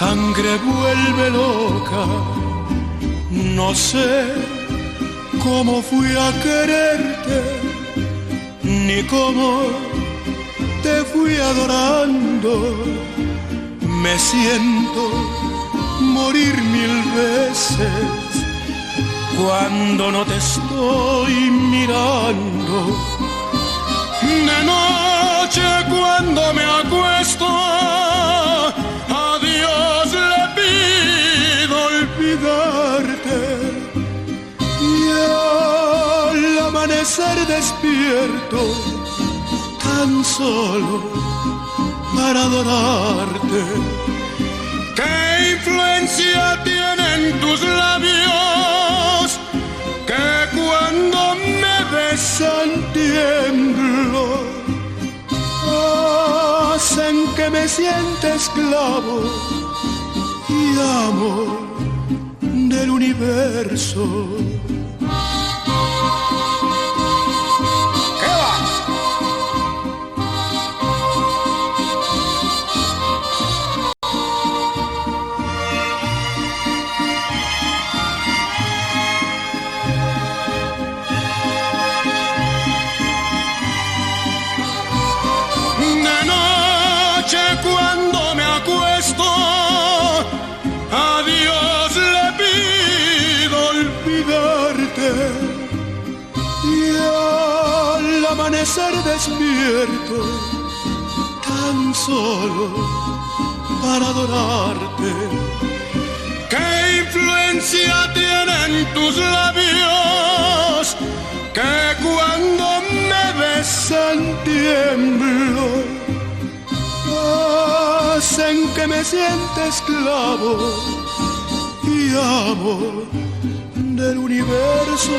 sangre vuelve loca. No sé cómo fui a quererte, ni cómo te fui adorando. Me siento morir mil veces cuando no te estoy mirando. De noche cuando me acuesto, despierto, tan solo para adorarte. ¿Qué influencia tienen tus labios que cuando me besan tiemblo? Hacen que me sienta esclavo y amo del universo. Tan solo para adorarte. ¿Qué influencia tienen tus labios que cuando me besan tiemblo? Hacen que me sienta esclavo y amo del universo.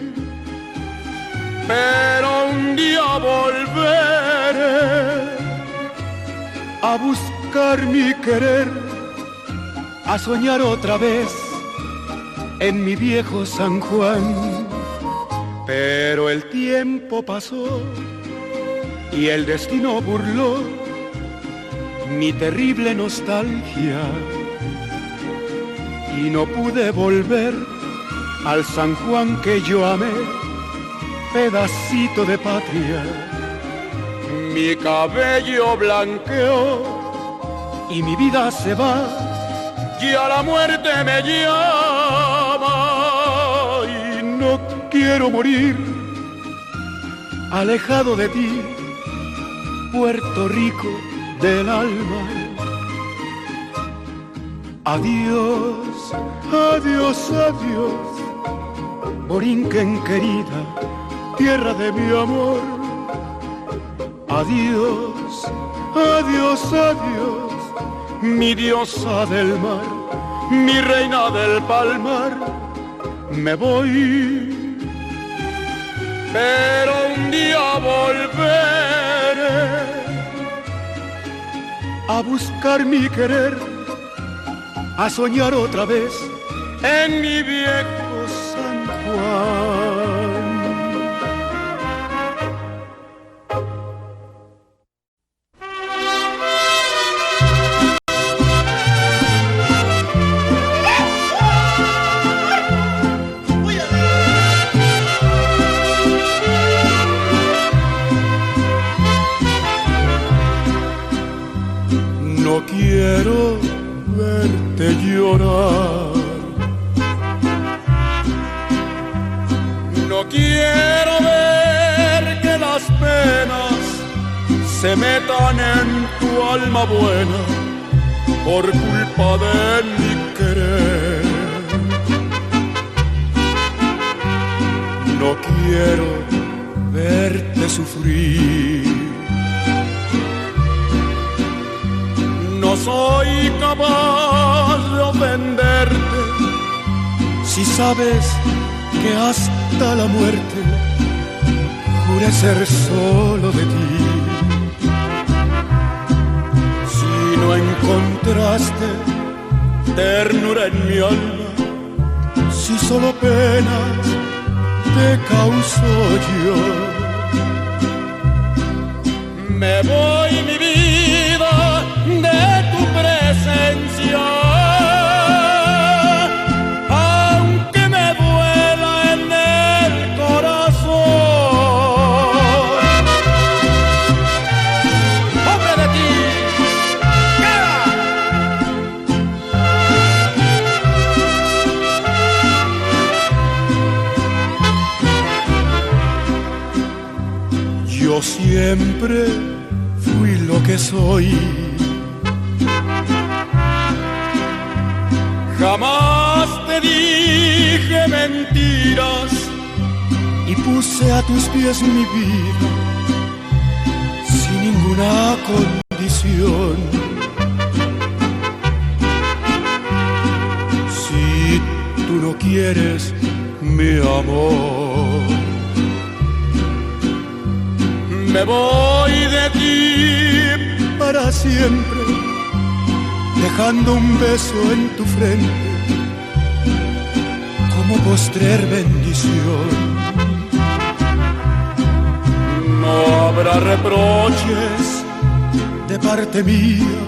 pero un día volveré a buscar mi querer, a soñar otra vez en mi viejo San Juan. Pero el tiempo pasó y el destino burló mi terrible nostalgia y no pude volver al San Juan que yo amé pedacito de patria. Mi cabello blanqueó y mi vida se va y a la muerte me llama y no quiero morir alejado de ti, Puerto Rico del alma. Adiós, adiós, adiós, Borinquen querida tierra de mi amor. Adiós, adiós, adiós, mi diosa del mar, mi reina del palmar. me voy, pero un día volveré a buscar mi querer, a soñar otra vez en mi viejo San Juan. Se metan en tu alma buena por culpa de mi querer. No quiero verte sufrir. No soy capaz de ofenderte si sabes que hasta la muerte juré ser solo de ti. No encontraste ternura en mi alma, si solo penas te causo yo. Me voy mi vida de tu presencia, siempre fui lo que soy. Jamás te dije mentiras y puse a tus pies mi vida sin ninguna condición. Si tú no quieres mi amor, me voy de ti para siempre, dejando un beso en tu frente como postrer bendición. No habrá reproches de parte mía,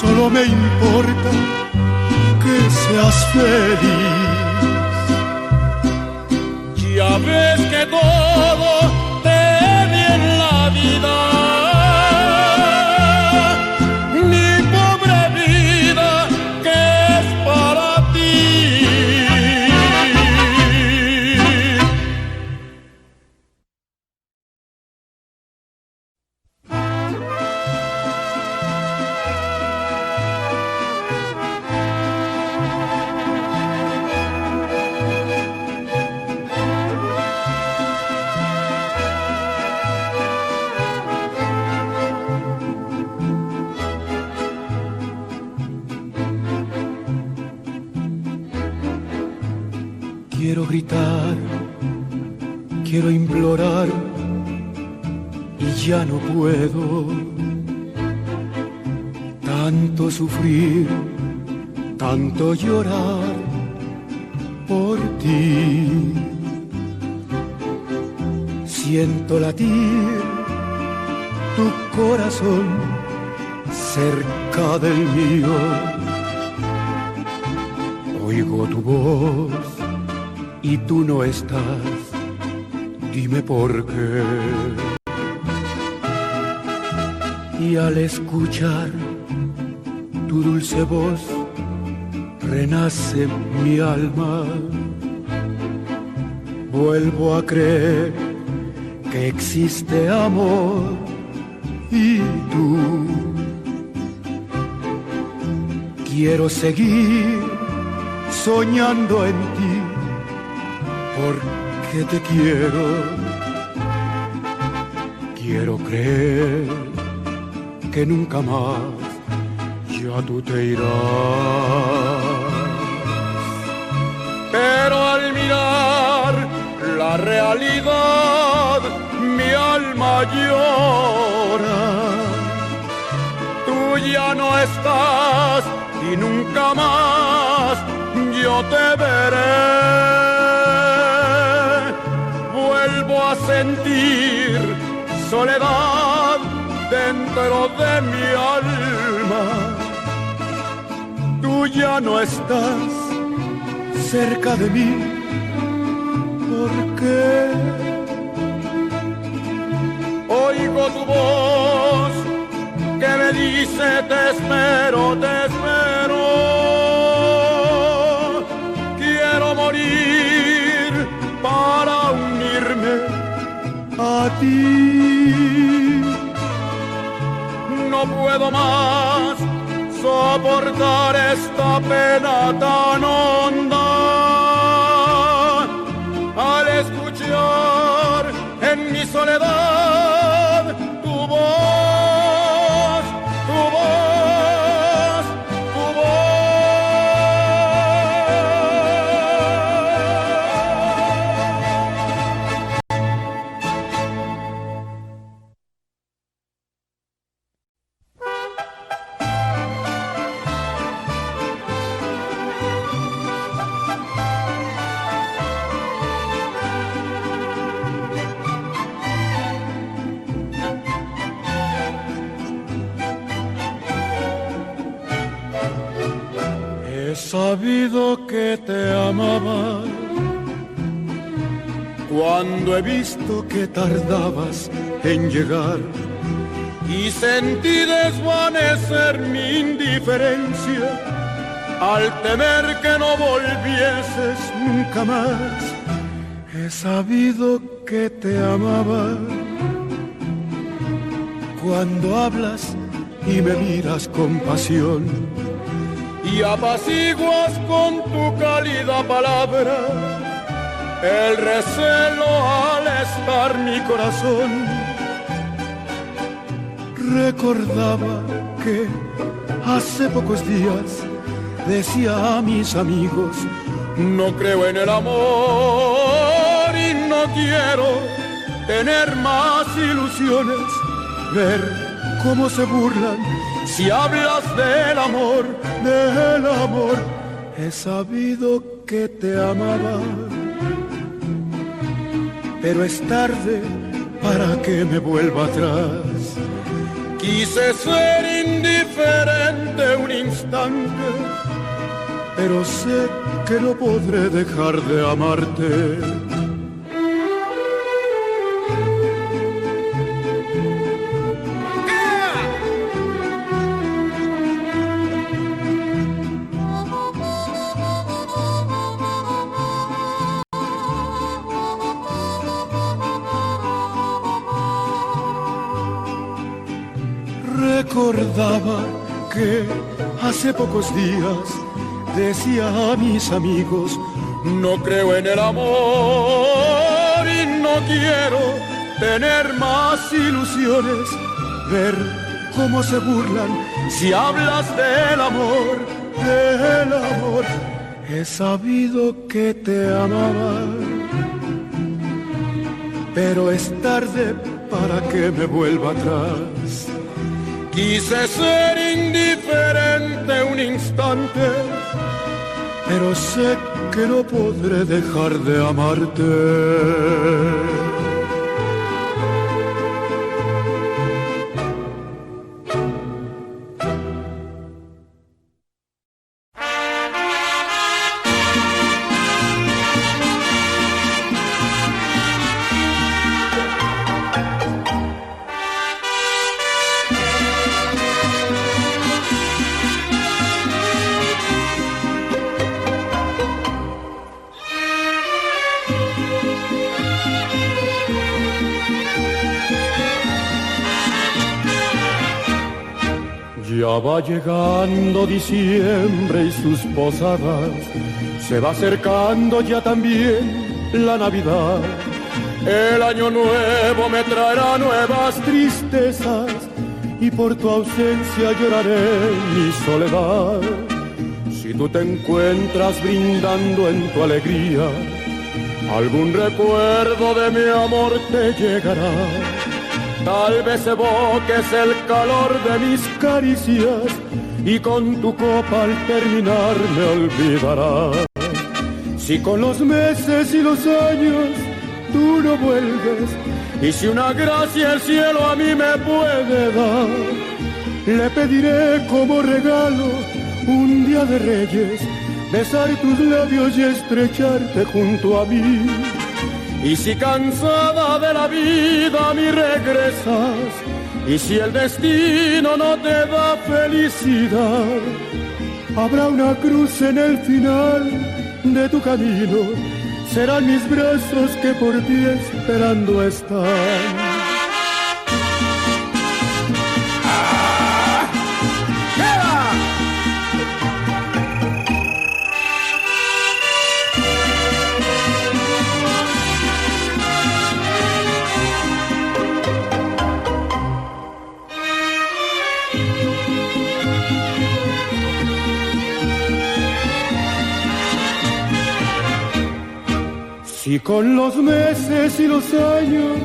solo me importa que seas feliz. Ya ves que todo dijiste amor y tú. Quiero seguir soñando en ti porque te quiero. Quiero creer que nunca más ya tú te irás. Pero al mirar la realidad, llora. Tú ya no estás y nunca más yo te veré. Vuelvo a sentir soledad dentro de mi alma. Tú ya no estás cerca de mí. ¿Por qué? Oigo tu voz que me dice te espero, te espero. Quiero morir para unirme a ti. No puedo más soportar esta pena tan. Cuando he visto que tardabas en llegar y sentí desvanecer mi indiferencia al temer que no volvieses nunca más. He sabido que te amaba cuando hablas y me miras con pasión y apaciguas con tu cálida palabra el recelo al estar mi corazón. Recordaba que hace pocos días decía a mis amigos, no creo en el amor y no quiero tener más ilusiones, ver cómo se burlan si hablas del amor, del amor. He sabido que te amaba, pero es tarde para que me vuelva atrás. Quise ser indiferente un instante, pero sé que no podré dejar de amarte. Hace pocos días decía a mis amigos, no creo en el amor y no quiero tener más ilusiones, ver cómo se burlan si hablas del amor, del amor. He sabido que te amaba, pero es tarde para que me vuelva atrás. Quise ser indiferente un instante, pero sé que no podré dejar de amarte. Va llegando diciembre y sus posadas, se va acercando ya también la Navidad. El año nuevo me traerá nuevas tristezas y por tu ausencia lloraré mi soledad. Si tú te encuentras brindando en tu alegría, algún recuerdo de mi amor te llegará. Tal vez evoques el calor de mis caricias y con tu copa al terminar me olvidarás. Si con los meses y los años tú no vuelves, y si una gracia el cielo a mí me puede dar, le pediré como regalo un día de reyes, besar tus labios y estrecharte junto a mí. Y si cansada de la vida mí regresas, y si el destino no te da felicidad, habrá una cruz en el final de tu camino. Serán mis brazos que por ti esperando están. Si con los meses y los años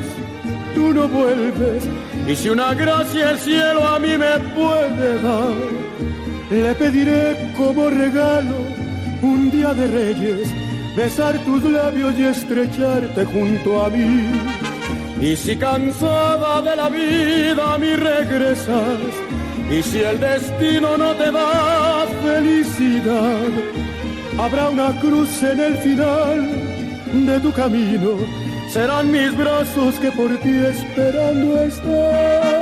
tú no vuelves, y si una gracia el cielo a mí me puede dar, le pediré como regalo un día de reyes, besar tus labios y estrecharte junto a mí. Y si cansada de la vida a mí regresas, y si el destino no te da felicidad, habrá una cruz en el final de tu camino serán mis brazos que por ti esperando están.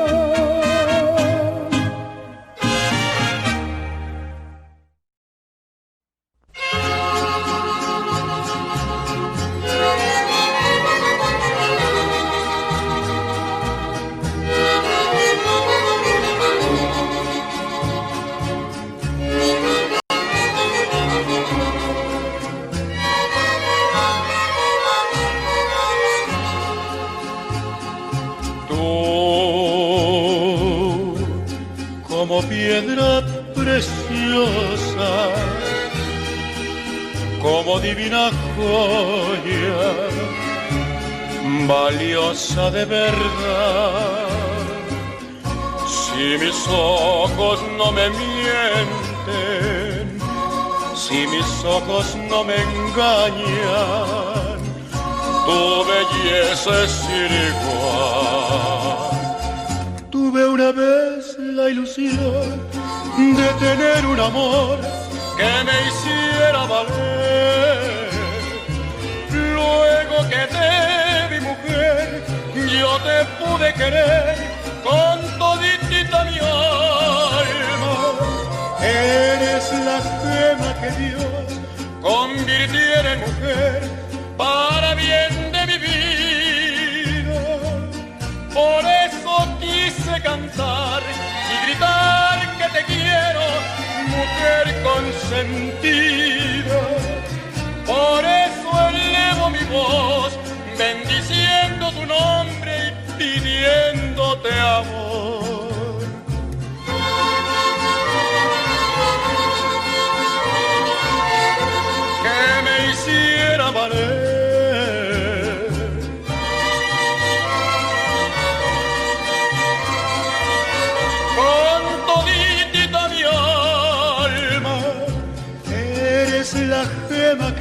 Que me hiciera valer. Luego que te yo te pude querer con toditita mi alma. Eres la gema que Dios convirtiera en mujer para bien de mi vida. Por eso quise cantar mujer consentida. Por eso elevo mi voz bendiciendo tu nombre y pidiéndote amor.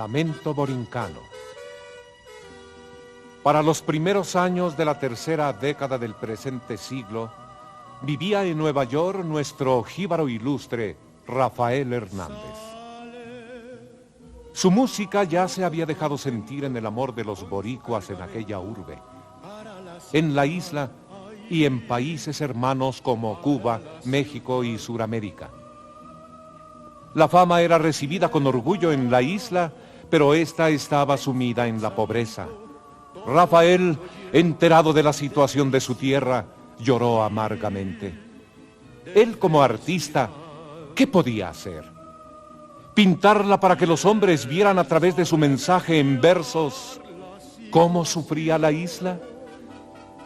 Lamento Borincano. Para los primeros años de la tercera década del presente siglo, vivía en Nueva York nuestro jíbaro ilustre, Rafael Hernández. Su música ya se había dejado sentir en el amor de los boricuas en aquella urbe, en la isla y en países hermanos como Cuba, México y Suramérica. La fama era recibida con orgullo en la isla, pero ésta estaba sumida en la pobreza. Rafael, enterado de la situación de su tierra, lloró amargamente. Él como artista, ¿qué podía hacer? Pintarla para que los hombres vieran a través de su mensaje en versos cómo sufría la isla.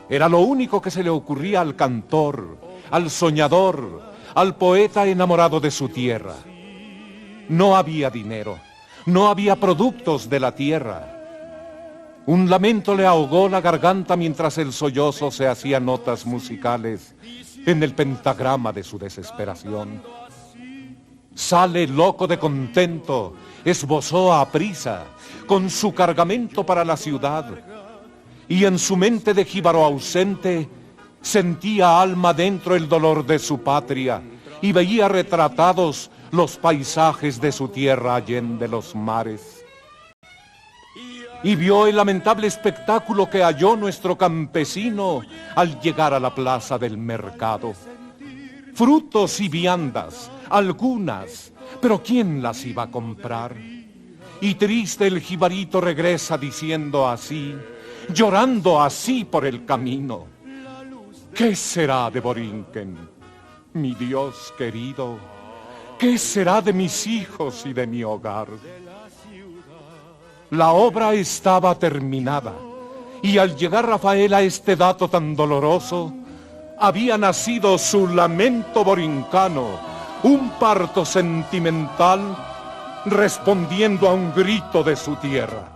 Era lo único que se le ocurría al cantor, al soñador, al poeta enamorado de su tierra. No había dinero, no había productos de la tierra. Un lamento le ahogó la garganta mientras el sollozo se hacía notas musicales en el pentagrama de su desesperación. Sale loco de contento, esbozó a prisa, con su cargamento para la ciudad, y en su mente de jíbaro ausente sentía alma dentro el dolor de su patria y veía retratados los paisajes de su tierra allende los mares y vio el lamentable espectáculo que halló nuestro campesino al llegar a la plaza del mercado. Frutos y viandas, algunas, pero ¿quién las iba a comprar? Y triste el jibarito regresa diciendo así, llorando así por el camino. ¿Qué será de Borinquen, mi Dios querido? ¿Qué será de mis hijos y de mi hogar? La obra estaba terminada y al llegar Rafael a este dato tan doloroso, había nacido su lamento borincano, un parto sentimental respondiendo a un grito de su tierra.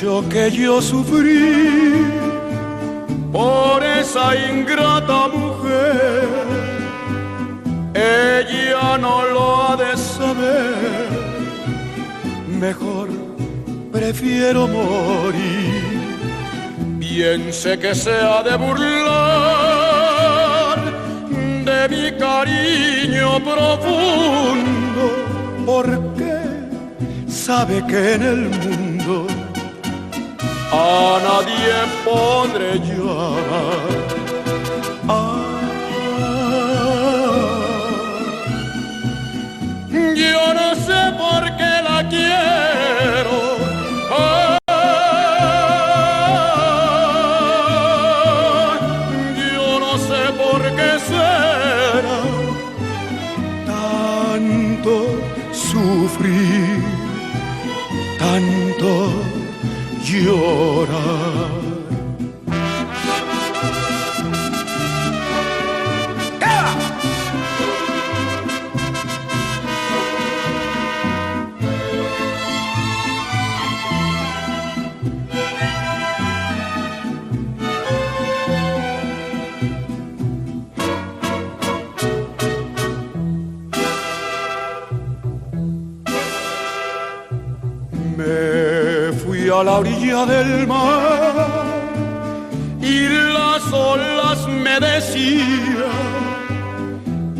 Que yo sufrí por esa ingrata mujer, ella no lo ha de saber. Mejor prefiero morir. Piense que se ha de burlar de mi cariño profundo, porque sabe que en el mundo a nadie podré yo ah, yo no sé por qué la quiero. Del mar y las olas me decían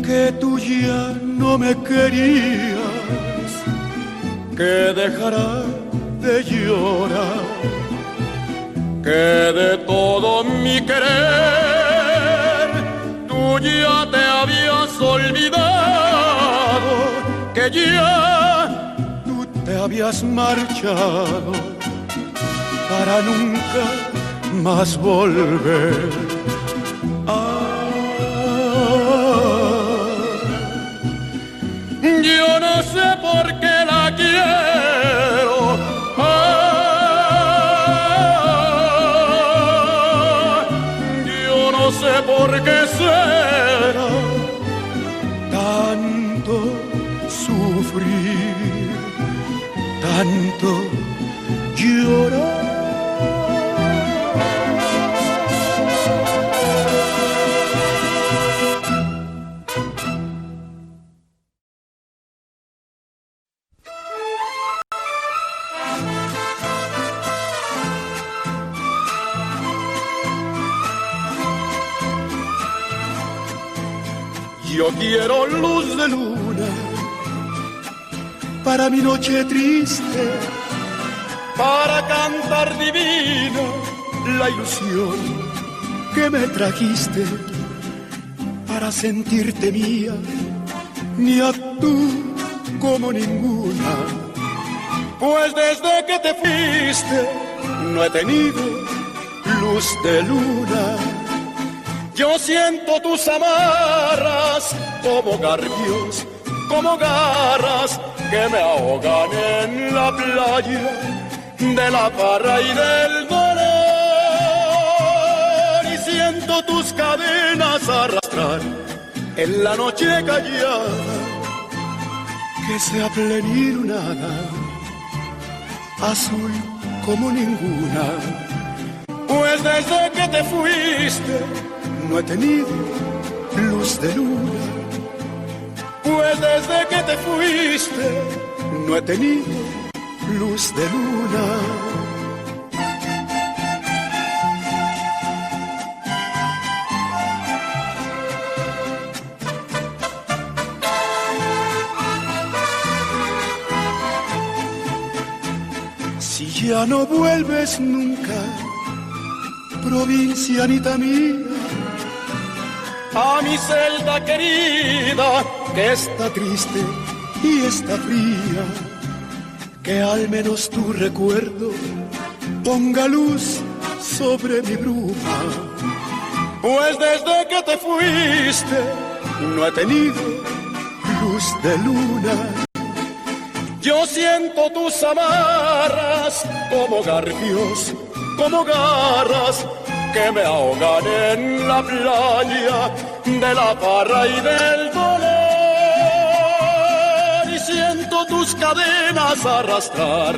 que tú ya no me querías, que dejará de llorar, que de todo mi querer tú ya te habías olvidado, que ya tú te habías marchado para nunca más volver. Cantar divino la ilusión que me trajiste, para sentirte mía, a tú como ninguna. Pues desde que te fuiste no he tenido luz de luna. Yo siento tus amarras como garbios, como garras que me ahogan en la playa de la parra y del dolor. Y siento tus cadenas arrastrar en la noche callada que sea nada azul como ninguna. Pues desde que te fuiste no he tenido luz de luna. Pues desde que te fuiste no he tenido luz de luna. ya no vuelves nunca, provincianita mía, a mi celda querida, que está triste y está fría, que al menos tu recuerdo ponga luz sobre mi bruma, pues desde que te fuiste no he tenido luz de luna yo siento tus amarras como garfios, como garras que me ahogan en la playa de la parra y del dolor. Tus cadenas arrastrar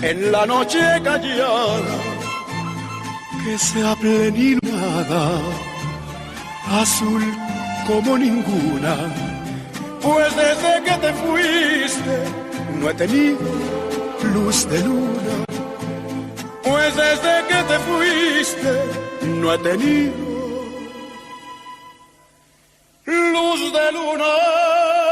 en la noche callada que sea plenilada, azul como ninguna. Pues desde que te fuiste no he tenido luz de luna, pues desde que te fuiste no he tenido luz de luna.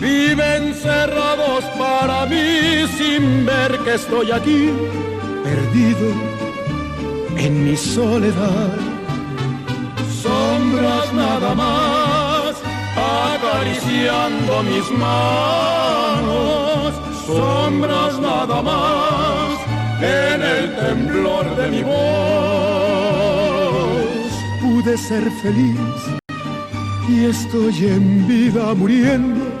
viven cerrados para mí sin ver que estoy aquí, perdido en mi soledad. Sombras nada más, acariciando mis manos, sombras nada más, en el temblor de mi voz. Pude ser feliz y estoy en vida muriendo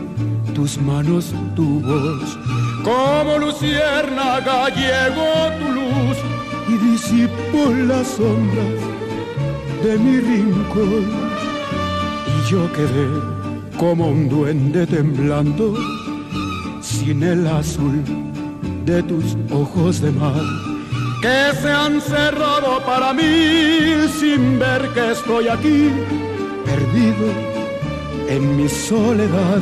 tus manos, tu voz. Como luciérnaga llegó tu luz y disipó las sombras de mi rincón. Y yo quedé como un duende temblando sin el azul de tus ojos de mar que se han cerrado para mí sin ver que estoy aquí perdido en mi soledad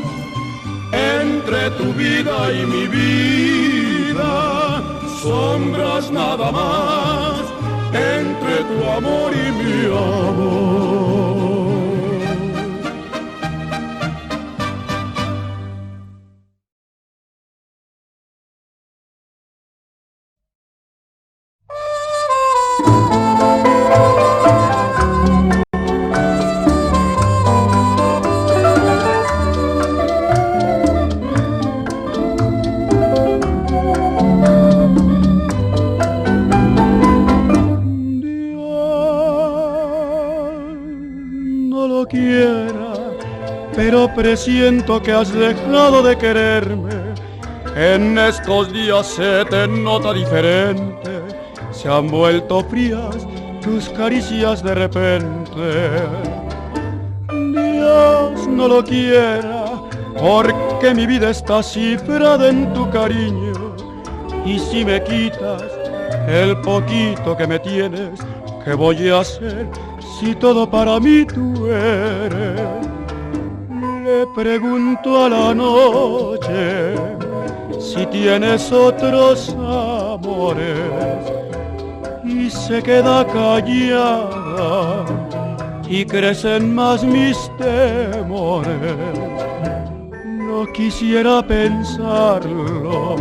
entre tu vida y mi vida. Sombras nada más entre tu amor y mi amor. Presiento que has dejado de quererme. En estos días se te nota diferente, se han vuelto frías tus caricias de repente. Dios no lo quiera, porque mi vida está cifrada en tu cariño. Y si me quitas el poquito que me tienes, ¿qué voy a hacer si todo para mí tú eres? Le pregunto a la noche si tienes otros amores y se queda callada y crecen más mis temores. No quisiera pensarlo,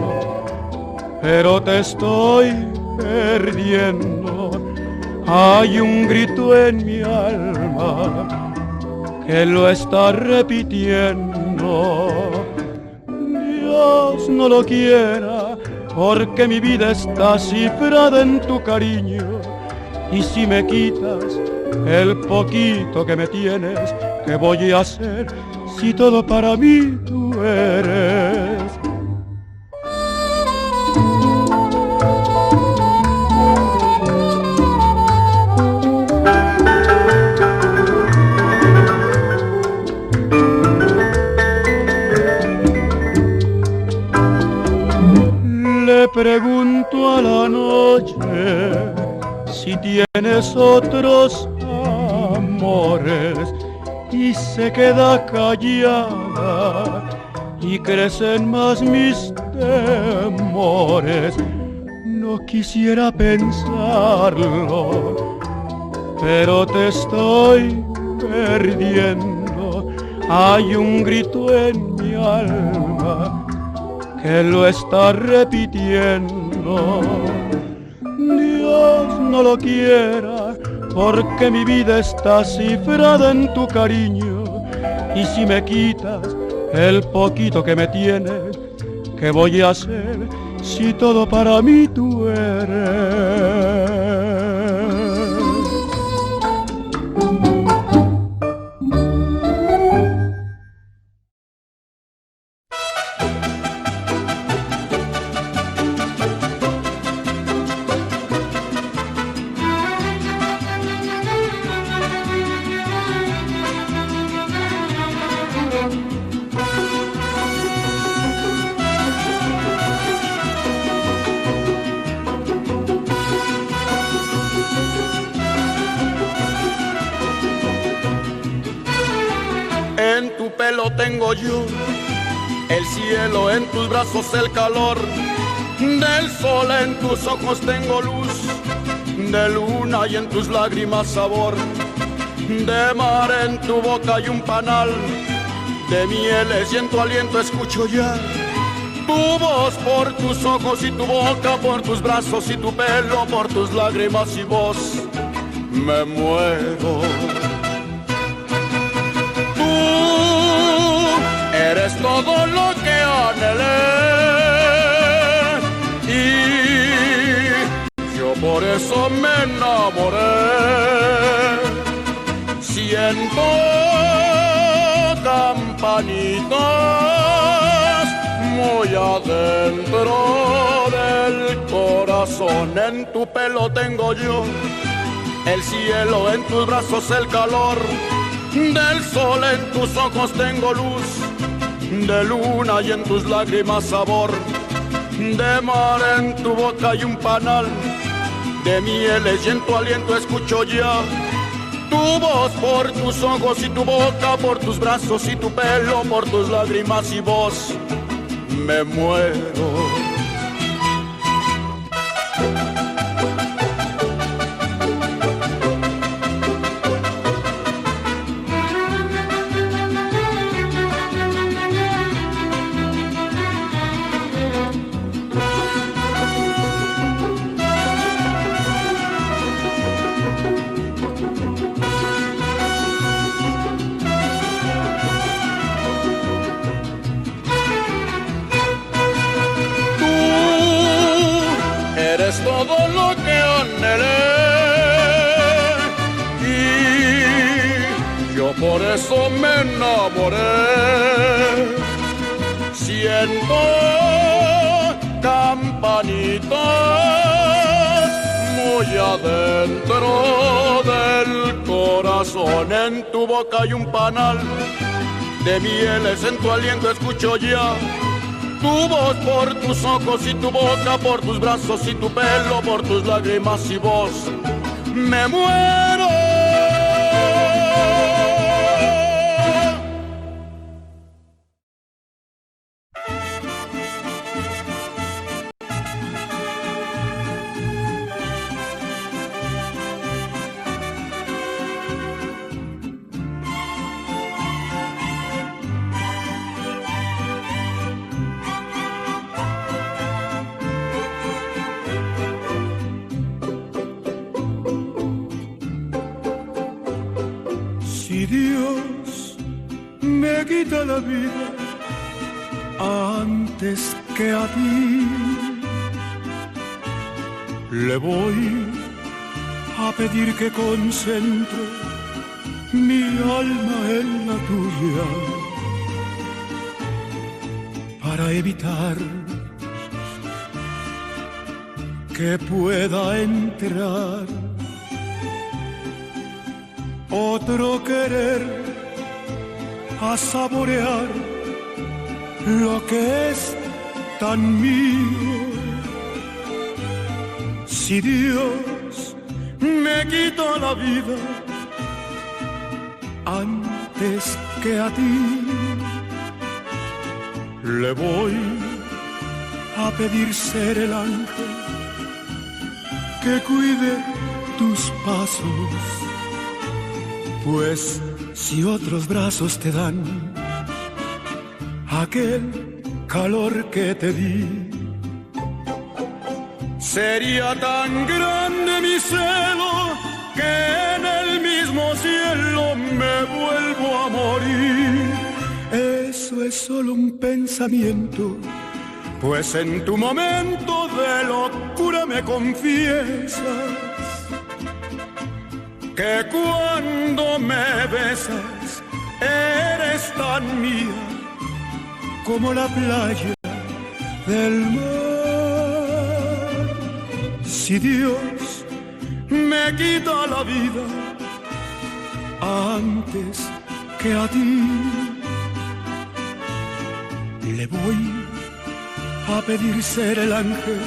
pero te estoy perdiendo. Hay un grito en mi alma él lo está repitiendo. Dios no lo quiera, porque mi vida está cifrada en tu cariño. Y si me quitas el poquito que me tienes, ¿qué voy a hacer si todo para mí tú eres? Si tienes otros amores y se queda callada y crecen más mis temores. No quisiera pensarlo, pero te estoy perdiendo. Hay un grito en mi alma que lo está repitiendo. No lo quiera, porque mi vida está cifrada en tu cariño. Y si me quitas el poquito que me tienes, ¿qué voy a hacer si todo para mí tú eres? Lágrimas sabor, de mar en tu boca hay un panal, de mieles y en tu aliento escucho ya. Tu voz por tus ojos y tu boca, por tus brazos y tu pelo, por tus lágrimas y voz, me muero. Tú eres todo lo que anhelé por eso me enamoré. Siento campanitas muy adentro del corazón. En tu pelo tengo yo el cielo en tus brazos, el calor del sol en tus ojos tengo luz, de luna y en tus lágrimas sabor, de mar en tu boca y un panal, de mieles y en tu aliento escucho ya. Tu voz por tus ojos y tu boca, por tus brazos y tu pelo, por tus lágrimas y voz, me muero. Adentro del corazón. En tu boca hay un panal de mieles, en tu aliento escucho ya. Tu voz por tus ojos y tu boca, por tus brazos y tu pelo, por tus lágrimas y voz. Me muero que concentre mi alma en la tuya para evitar que pueda entrar otro querer a saborear lo que es tan mío. Si Dios quito la vida antes que a ti. Le voy a pedir ser el ángel que cuide tus pasos, pues si otros brazos te dan aquel calor que te di, Sería tan grande mi celo en el mismo cielo me vuelvo a morir. Eso es solo un pensamiento, pues en tu momento de locura me confiesas que cuando me besas eres tan mía como la playa del mar si Dios me quita la vida antes que a ti, le voy a pedir ser el ángel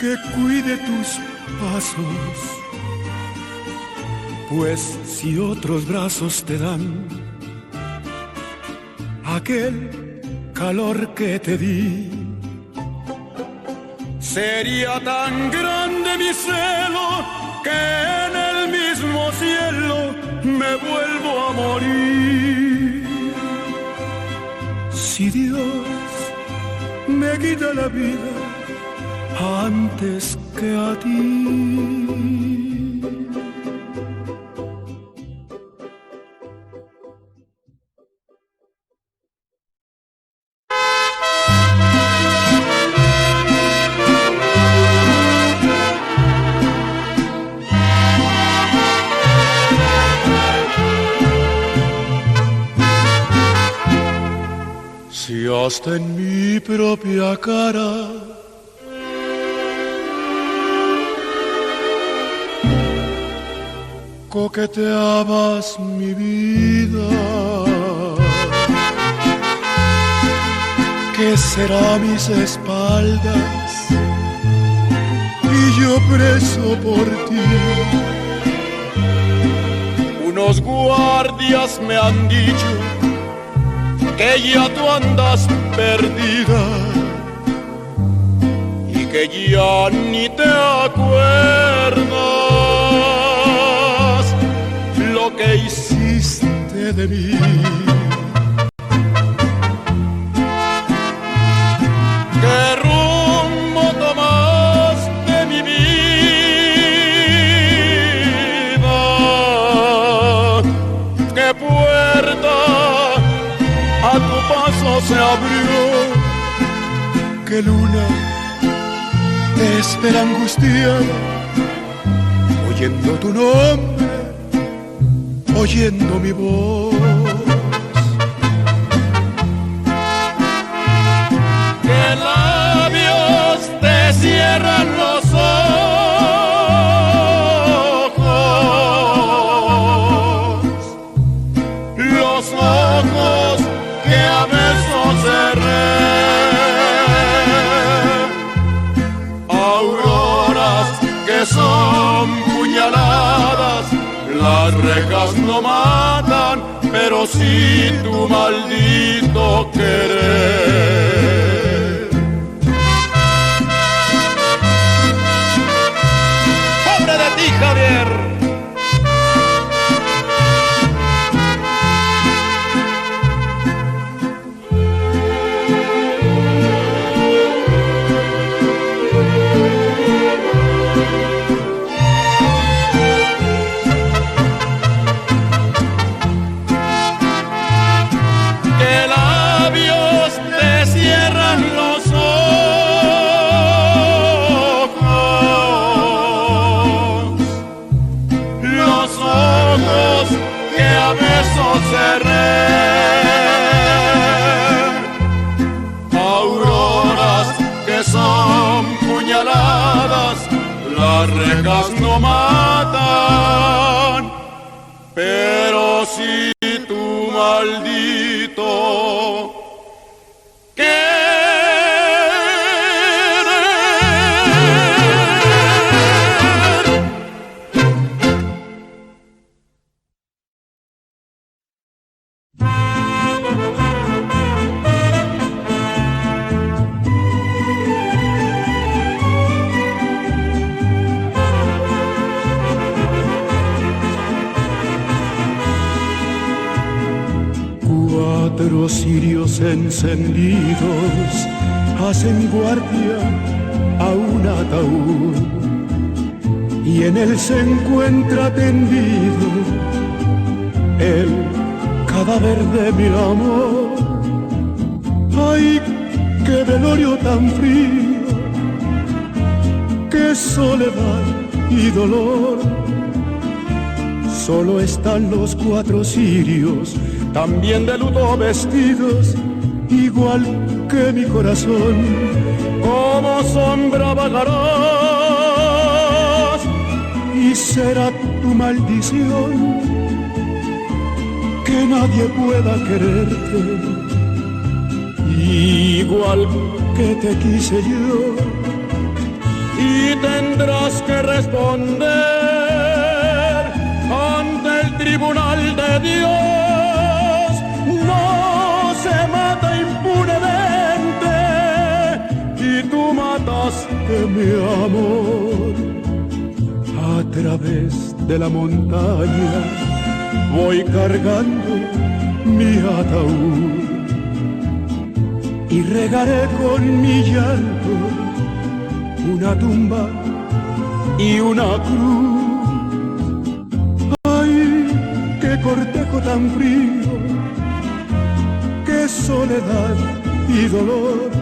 que cuide tus pasos, pues si otros brazos te dan aquel calor que te di, Sería tan grande mi celo que en el mismo cielo me vuelvo a morir. Si Dios me quita la vida antes que a ti. Hasta en mi propia cara. coqueteabas mi vida. ¿Qué será mis espaldas? Y yo preso por ti. Unos guardias me han dicho que ya tú andas perdida y que ya ni te acuerdas que hiciste de mí. ¿Qué luna espera angustiada? Oyendo tu nombre oyendo mi voz. Sí tu maldito querer. También de luto vestidos, igual que mi corazón, como sombra vagarás y será tu maldición que nadie pueda quererte, igual que te quise yo, y tendrás que responder ante el tribunal de Dios mataste mi amor. A través de la montaña voy cargando mi ataúd y regaré con mi llanto una tumba y una cruz. Ay, qué cortejo tan frío soledad y dolor.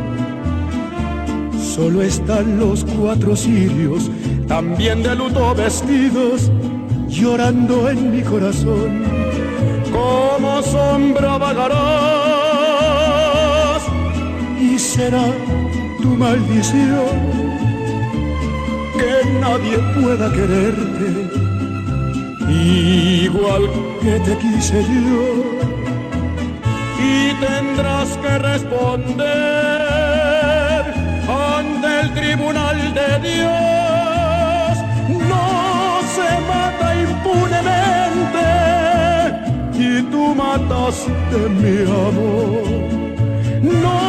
Solo están los cuatro sirios, también de luto vestidos, llorando en mi corazón. Como sombra vagarás y será tu maldición que nadie pueda quererte, igual que te quise yo. Y tendrás que responder tribunal de Dios. No se mata impunemente y tú mataste mi amor. No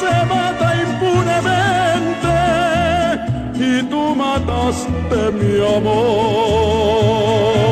se mata impunemente y tú mataste mi amor.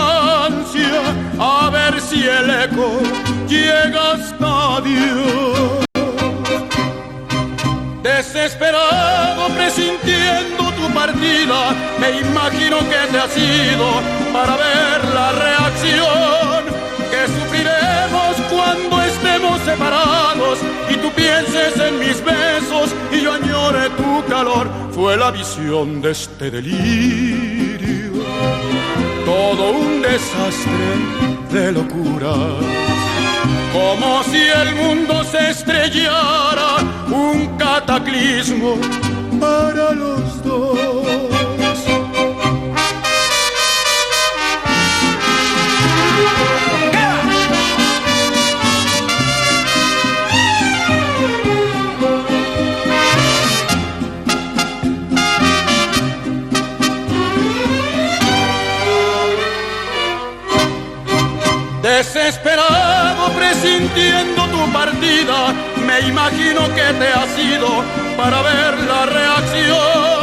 si el eco llega hasta Dios. Desesperado presintiendo tu partida, me imagino que te has ido para ver la reacción que sufriremos cuando estemos separados y tú pienses en mis besos y yo añore tu calor. Fue la visión de este delirio todo un desastre de locura. Como si el mundo se estrellara, un cataclismo para los dos. Imagino que te has ido para ver la reacción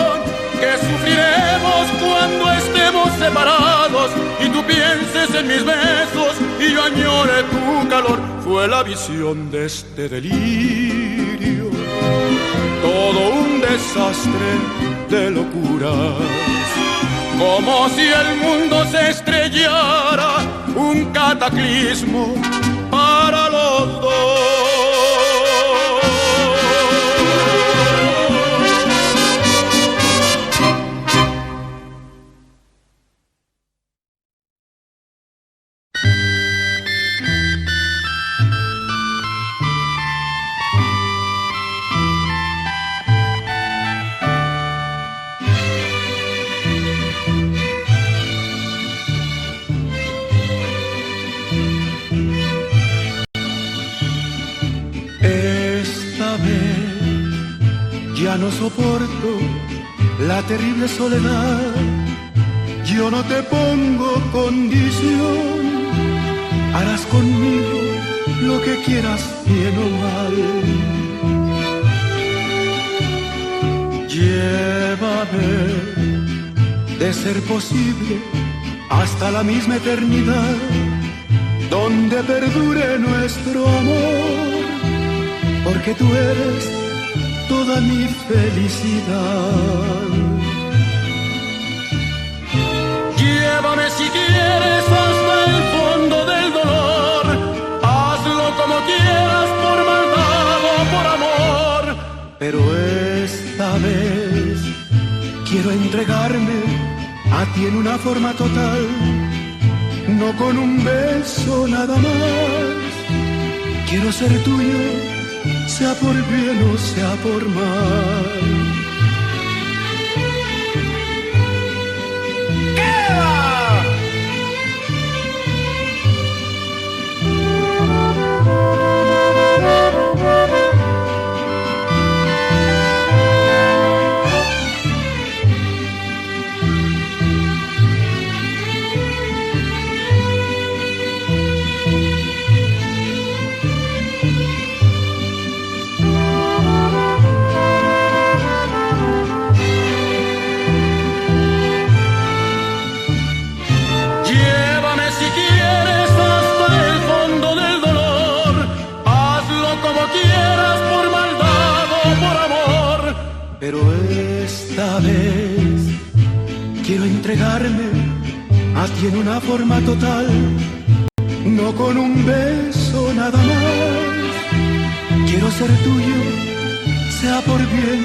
que sufriremos cuando estemos separados y tú pienses en mis besos y yo añore tu calor. Fue la visión de este delirio, todo un desastre de locuras, como si el mundo se estrellara un cataclismo eternidad, donde perdure nuestro amor, porque tú eres toda mi felicidad. Llévame si quieres hasta el fondo del dolor, hazlo como quieras por maldad por amor, pero esta vez quiero entregarme a ti en una forma total, no con un beso nada más. Quiero ser tuyo sea por bien o sea por mal. Entregarme a ti en una forma total, no con un beso nada más. Quiero ser tuyo, sea por bien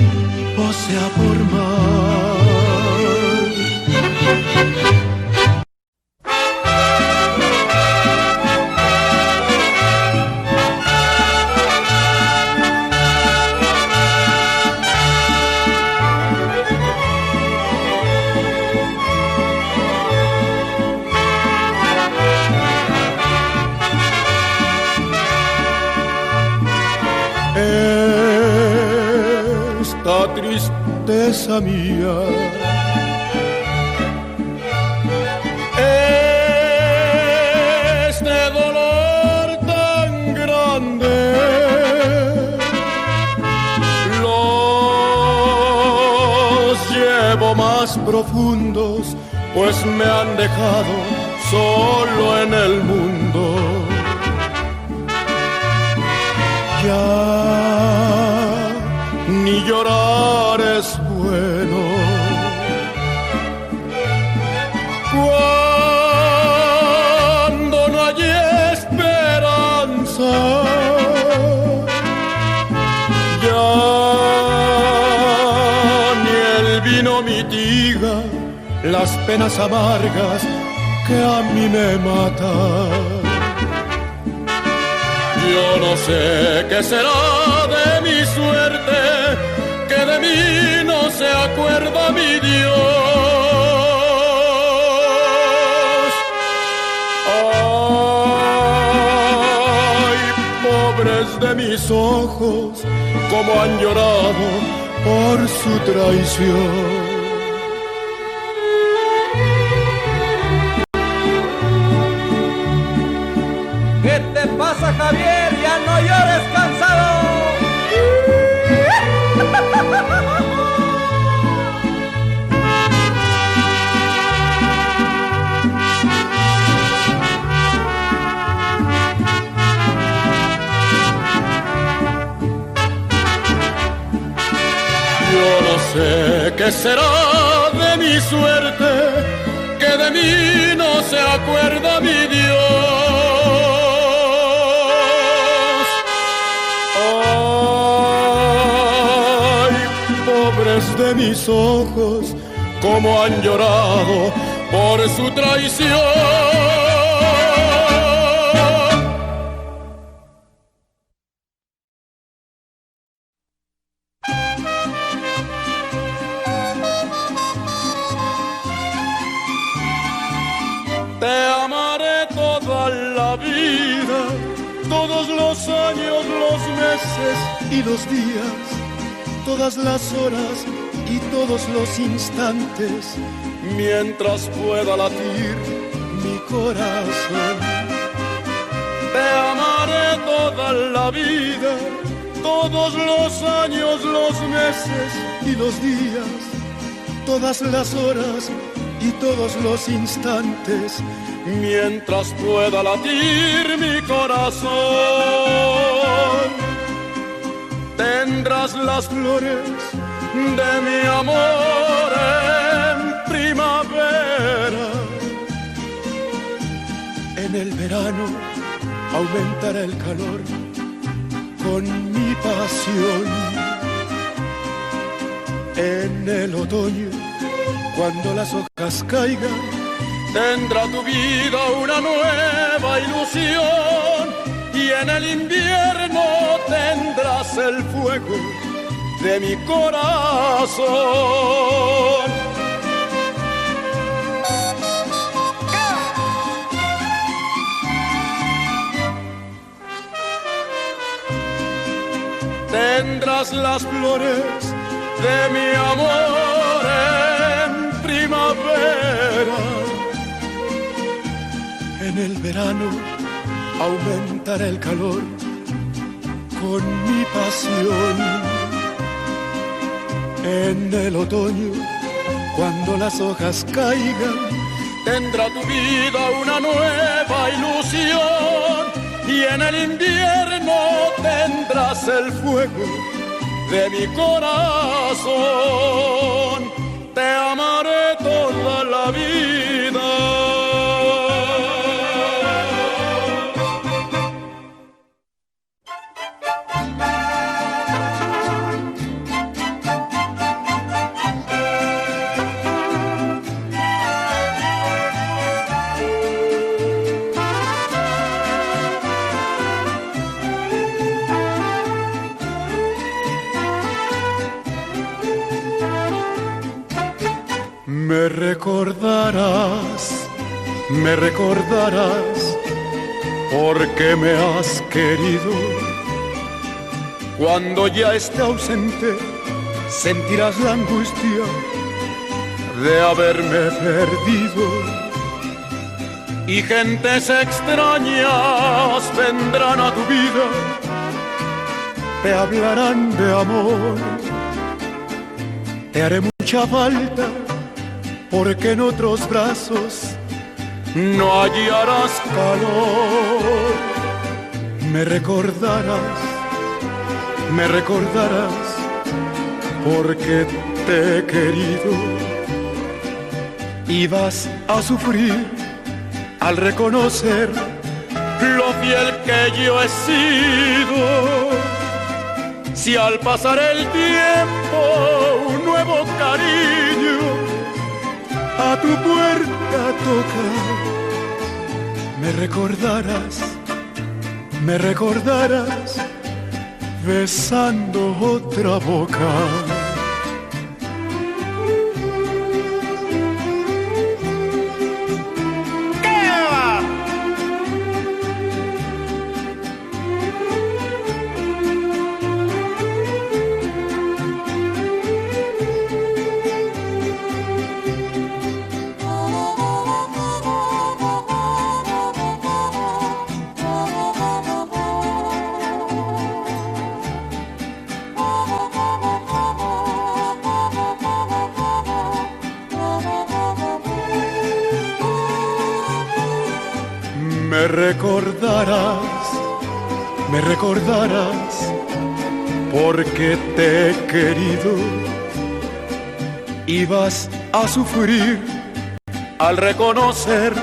o sea por mal. Tristeza mía. Este dolor tan grande los llevo más profundos, pues me han dejado solo en el mundo. Ya llorar las penas amargas que a mí me matan. Yo no sé qué será de mi suerte de mí no se acuerda mi Dios. Ay, pobres de mis ojos, como han llorado por su traición. Suerte, que de mí no se acuerda mi Dios. de mis ojos, como han llorado por su traición. Instantes, mientras pueda latir mi corazón. Te amaré toda la vida, todos los años, los meses y los días, todas las horas y todos los instantes, mientras pueda latir mi corazón tendrás las flores de mi amor En el verano aumentará el calor con mi pasión. En el otoño, cuando las hojas caigan, tendrá tu vida una nueva ilusión y en el invierno tendrás el fuego de mi corazón. Tendrás las flores de mi amor en primavera, en el verano aumentar el calor con mi pasión. En el otoño, cuando las hojas caigan, tendrá tu vida una nueva ilusión. Y en el invierno tendrás el fuego de mi corazón. Te amaré toda me recordarás porque me has querido. Cuando ya esté ausente, sentirás la angustia de haberme perdido. Y gentes extrañas vendrán a tu vida, te hablarán de amor. Te haré mucha falta porque en otros brazos no hallarás calor. Me recordarás, me recordarás, porque te he querido y vas a sufrir al reconocer lo fiel que yo he sido. Si al pasar el tiempo un nuevo cariño a tu puerta toca, me recordarás, me recordarás besando otra boca. A sufrir al reconocer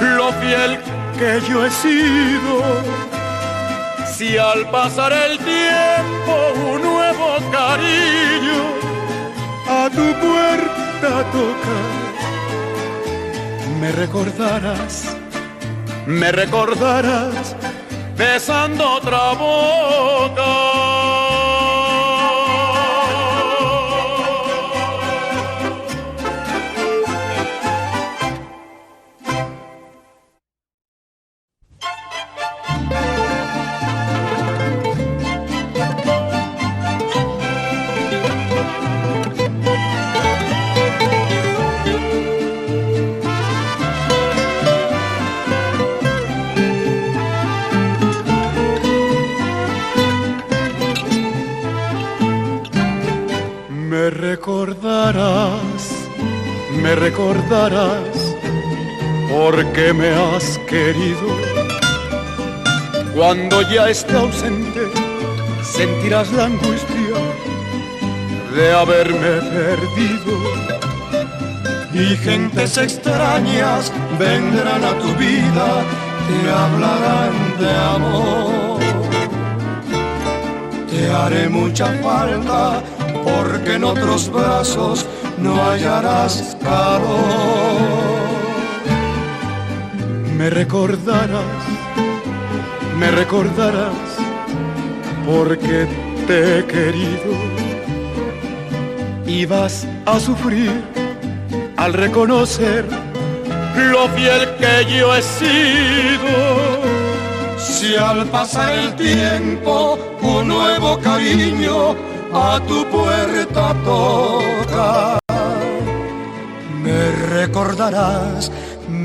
lo fiel que yo he sido. Si al pasar el tiempo un nuevo cariño a tu puerta toca, me recordarás me recordarás besando otra boca. Querido. Cuando ya esté ausente, sentirás la angustia de haberme perdido. Y gentes extrañas vendrán a tu vida, te hablarán de amor. Te haré mucha falta porque en otros brazos no hallarás calor. Me recordarás, me recordarás, porque te he querido y vas a sufrir al reconocer lo fiel que yo he sido. Si al pasar el tiempo un nuevo cariño a tu puerta toca. Me recordarás,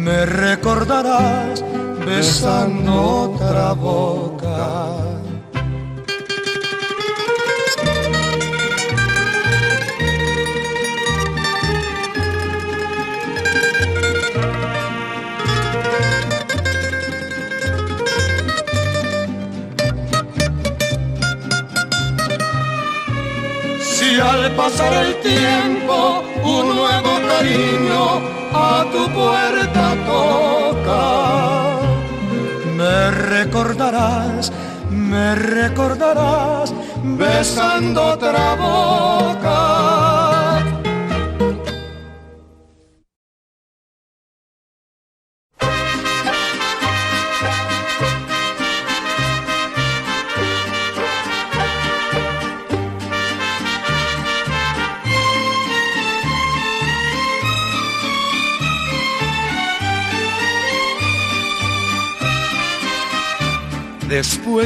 me recordarás besando otra boca. Si al pasar el tiempo un nuevo cariño a tu puerta toca, me recordarás, me recordarás besando otra boca.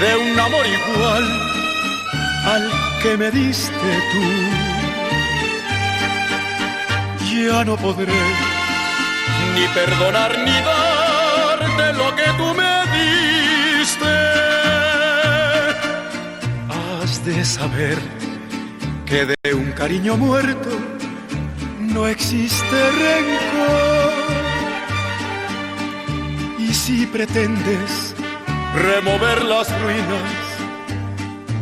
de un amor igual al que me diste tú. Ya no podré ni perdonar ni darte lo que tú me diste. Has de saber que de un cariño muerto no existe rencor. Y si pretendes remover las ruinas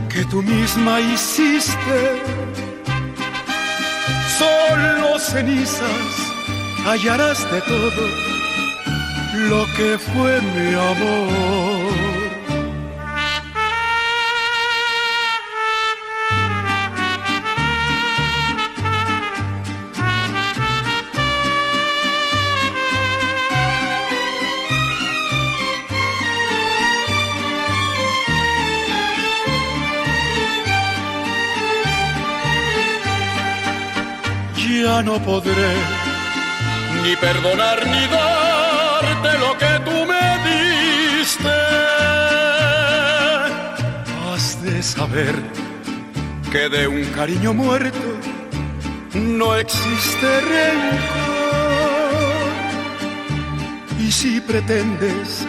que tú misma hiciste. Solo cenizas hallarás de todo lo que fue mi amor. No podré ni perdonar ni darte lo que tú me diste. Has de saber que de un cariño muerto no existe rencor. Y si pretendes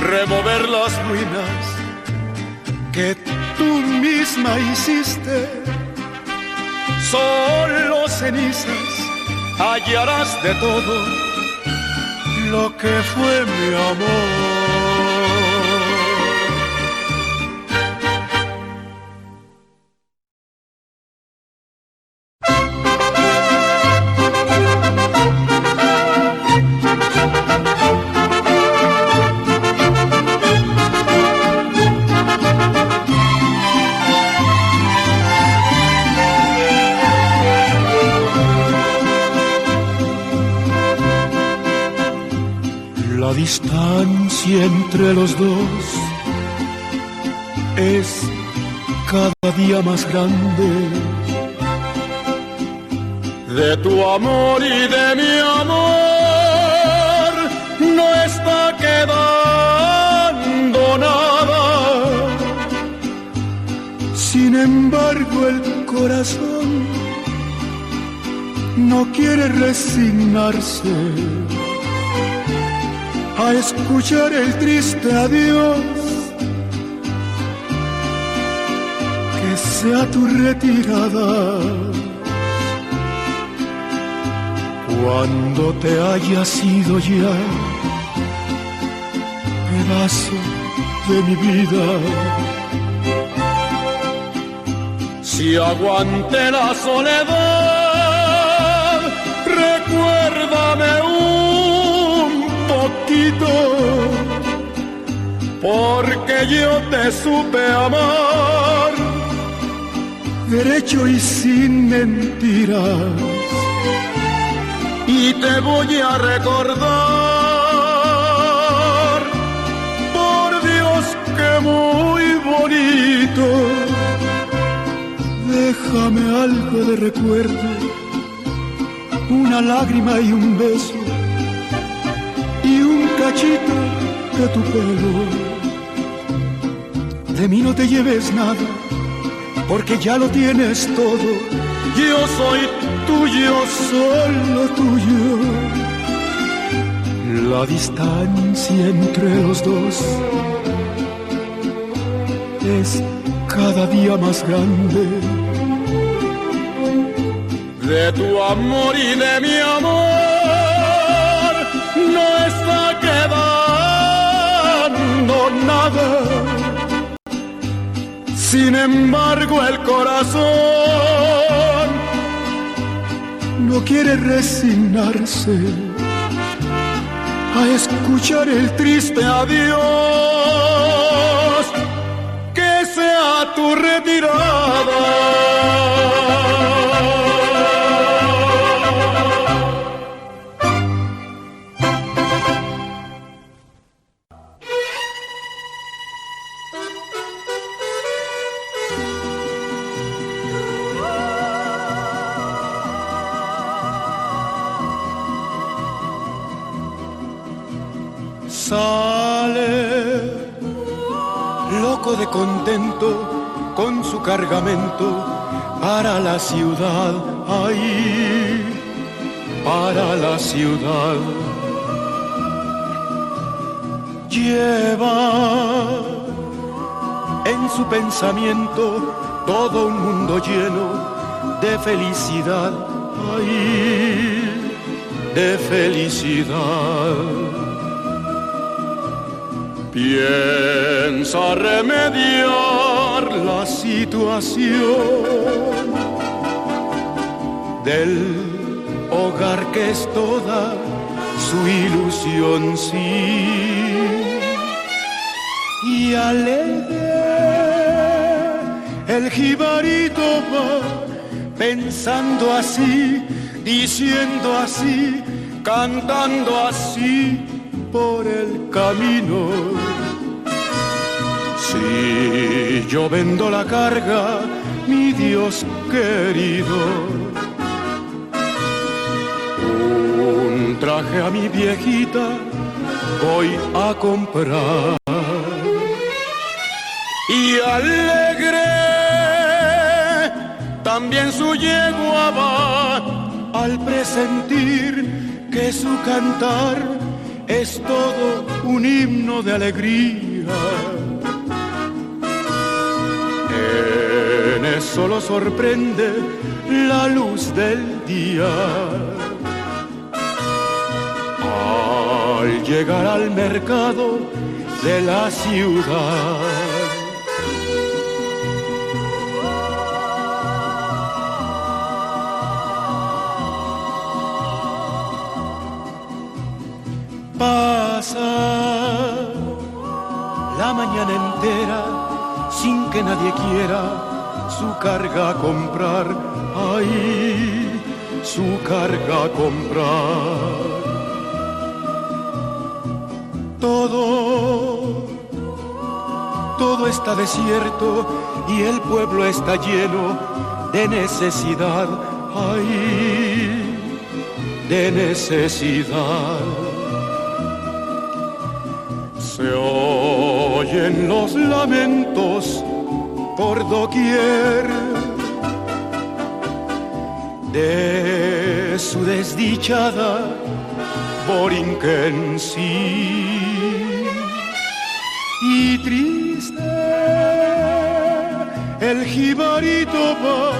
remover las ruinas que tú misma hiciste, solo cenizas hallarás de todo lo que fue mi amor. Entre los dos es cada día más grande. De tu amor y de mi amor no está quedando nada. Sin embargo el corazón no quiere resignarse a escuchar el triste adiós. Que sea tu retirada. Cuando te haya sido ya pedazo de mi vida. Si aguante la soledad, porque yo te supe amar, derecho y sin mentiras, y te voy a recordar, por Dios que muy bonito, déjame algo de recuerdo, una lágrima y un beso cachito de tu pelo. De mí no te lleves nada, porque ya lo tienes todo. Yo soy tuyo, solo tuyo. La distancia entre los dos es cada día más grande. De tu amor y de mi amor nada. Sin embargo, el corazón no quiere resignarse a escuchar el triste adiós. tu retirada. Contento con su cargamento para la ciudad, ahí, para la ciudad. Lleva en su pensamiento todo un mundo lleno de felicidad, ahí, de felicidad. Piensa remediar la situación del hogar que es toda su ilusión, sí. Y alegre el jibarito va pensando así, diciendo así, cantando así por el camino. Si yo vendo la carga, mi Dios querido, un traje a mi viejita voy a comprar. Y alegre también su yegua va al presentir que su cantar es todo un himno de alegría. En eso lo sorprende la luz del día. Al llegar al mercado de la ciudad. Pasa la mañana entera sin que nadie quiera su carga comprar. Ay, su carga comprar. Todo, todo está desierto y el pueblo está lleno de necesidad. Ay, de necesidad. Oyen los lamentos por doquier de su desdichada Borinquen sí. Y triste el jibarito va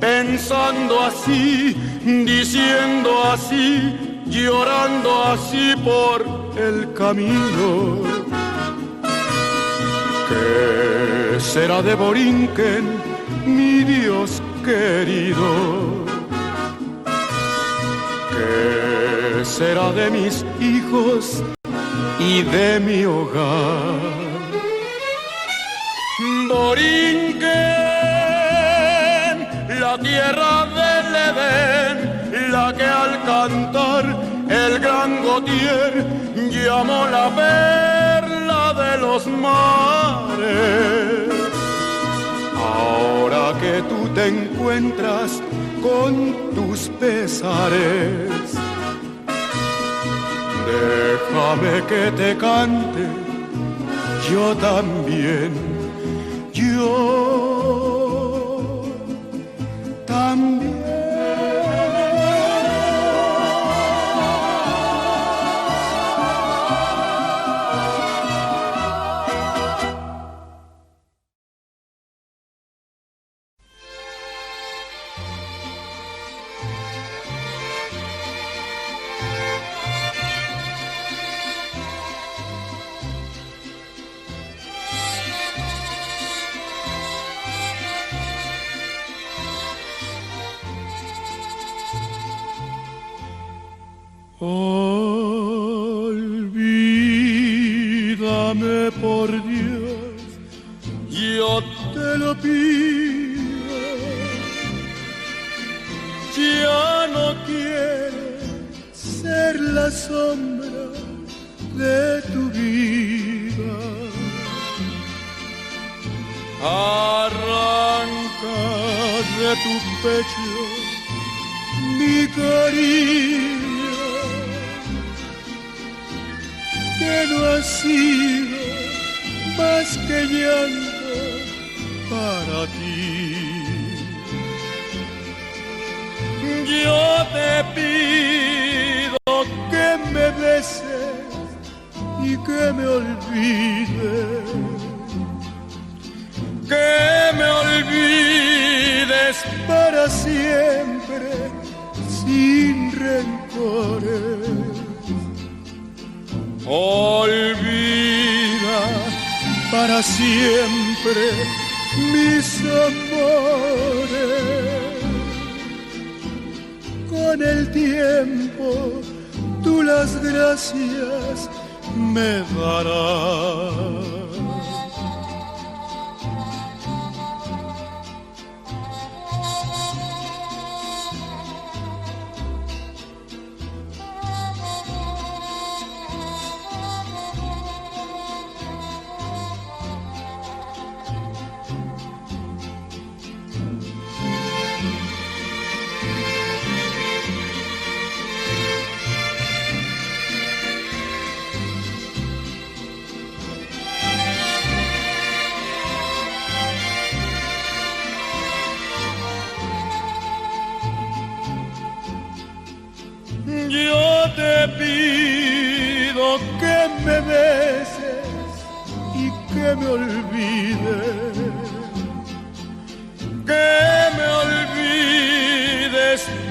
pensando así, diciendo así, llorando así por el camino. ¿Qué será de Borinquen, mi Dios querido? ¿Qué será de mis hijos y de mi hogar? Borinquen, la tierra del Edén, la que al cantar el gran Gautier llamó la de los mares. Ahora que tú te encuentras con tus pesares, déjame que te cante, yo también, yo también.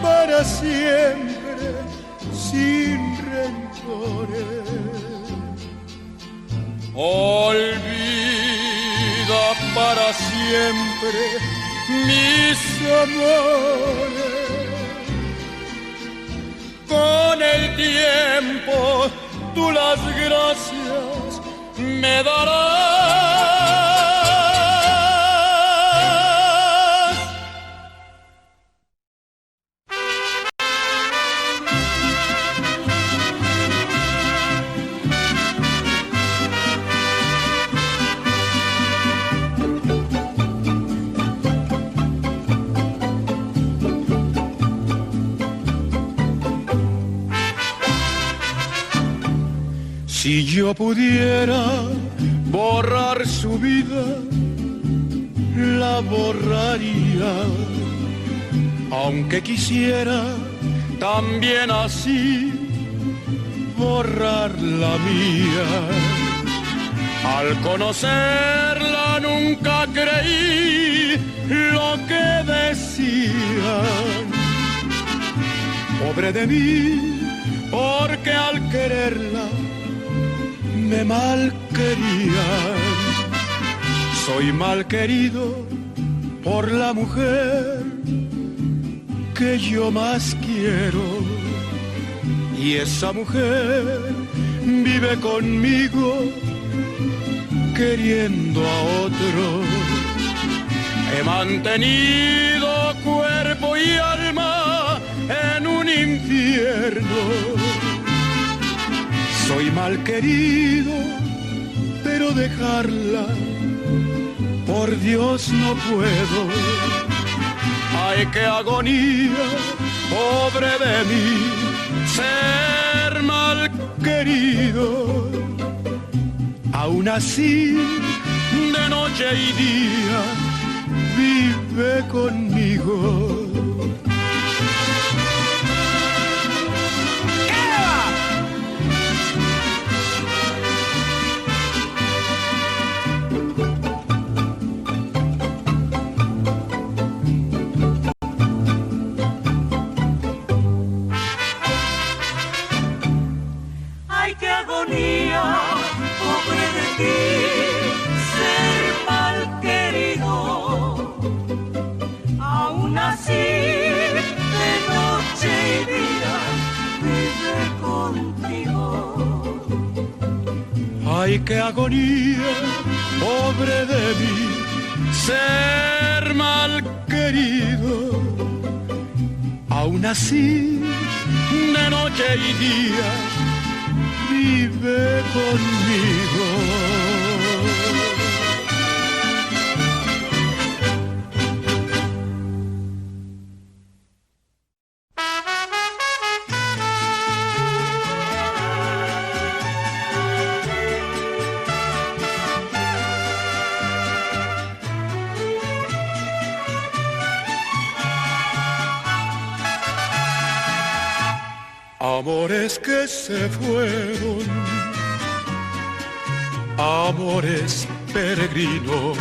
Para siempre sin rencores. Olvida para siempre mis amores con el tiempo tú las gracias me darás. Yo pudiera borrar su vida, la borraría. Aunque quisiera también así borrar la mía. Al conocerla nunca creí lo que decían. Pobre de mí, porque al quererla me mal querían. Soy mal querido por la mujer que yo más quiero. Y esa mujer vive conmigo queriendo a otro. He mantenido cuerpo y alma en un infierno soy mal querido, pero dejarla, por Dios no puedo. Ay, qué agonía, pobre de mí, ser mal querido. Aún así, de noche y día, vive conmigo. Ay, qué agonía, pobre de mí, ser mal querido. Aún así, de noche y día, vive conmigo. Se fueron, amores peregrinos,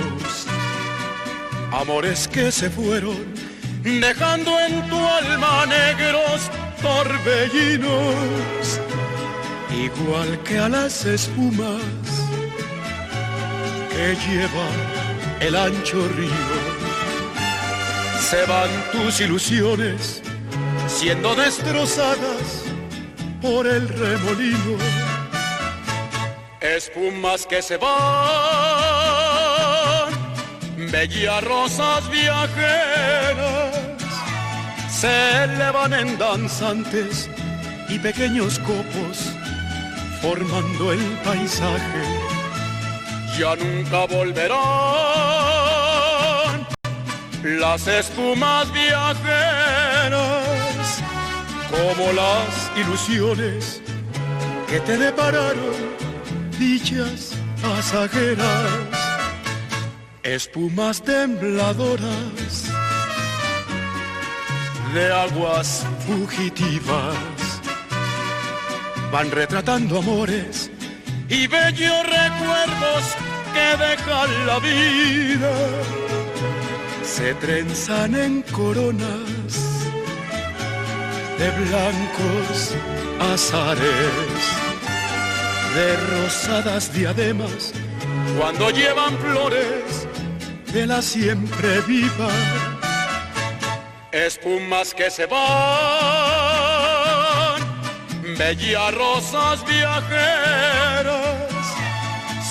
amores que se fueron, dejando en tu alma negros torbellinos, igual que a las espumas que lleva el ancho río. Se van tus ilusiones siendo destrozadas por el remolino. Espumas que se van, bellas rosas viajeras, se elevan en danzantes y pequeños copos, formando el paisaje. Ya nunca volverán las espumas viajeras como las ilusiones que te depararon dichas pasajeras, espumas tembladoras de aguas fugitivas, van retratando amores y bellos recuerdos que dejan la vida, se trenzan en coronas de blancos azares, de rosadas diademas, cuando llevan flores de la siempre viva, espumas que se van, bellas rosas viajeras,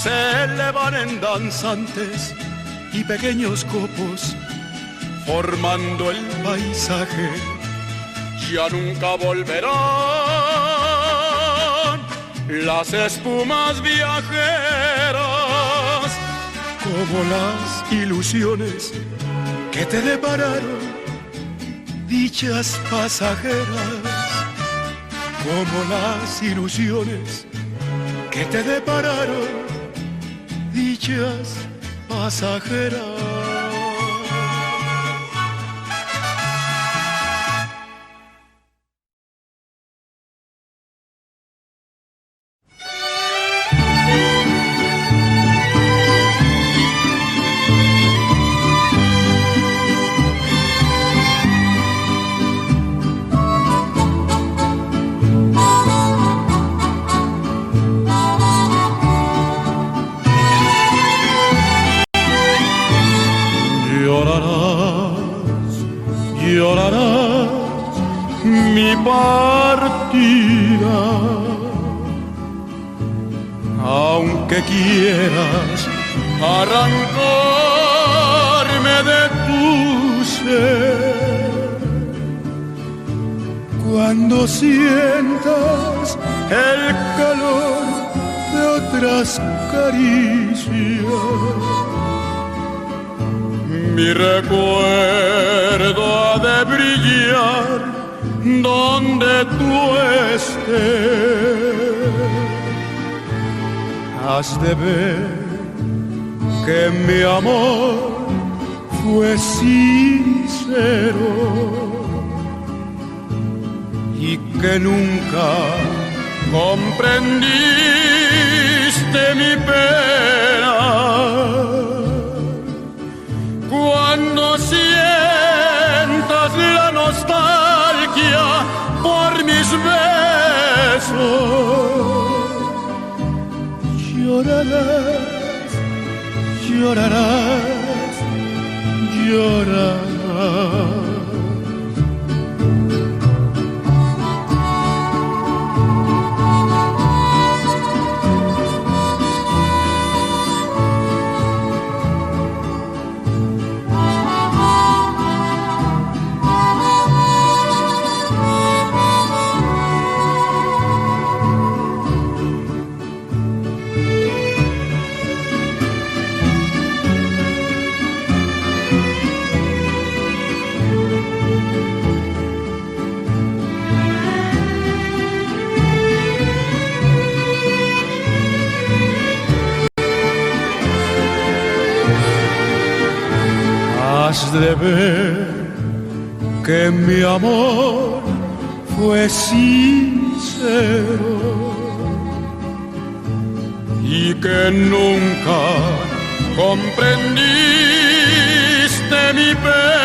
se elevan en danzantes y pequeños copos, formando el paisaje ya nunca volverán las espumas viajeras. Como las ilusiones que te depararon dichas pasajeras. Como las ilusiones que te depararon dichas pasajeras llorarás, llorarás, llorarás. De ver que mi amor fue sincero y que nunca comprendiste mi pena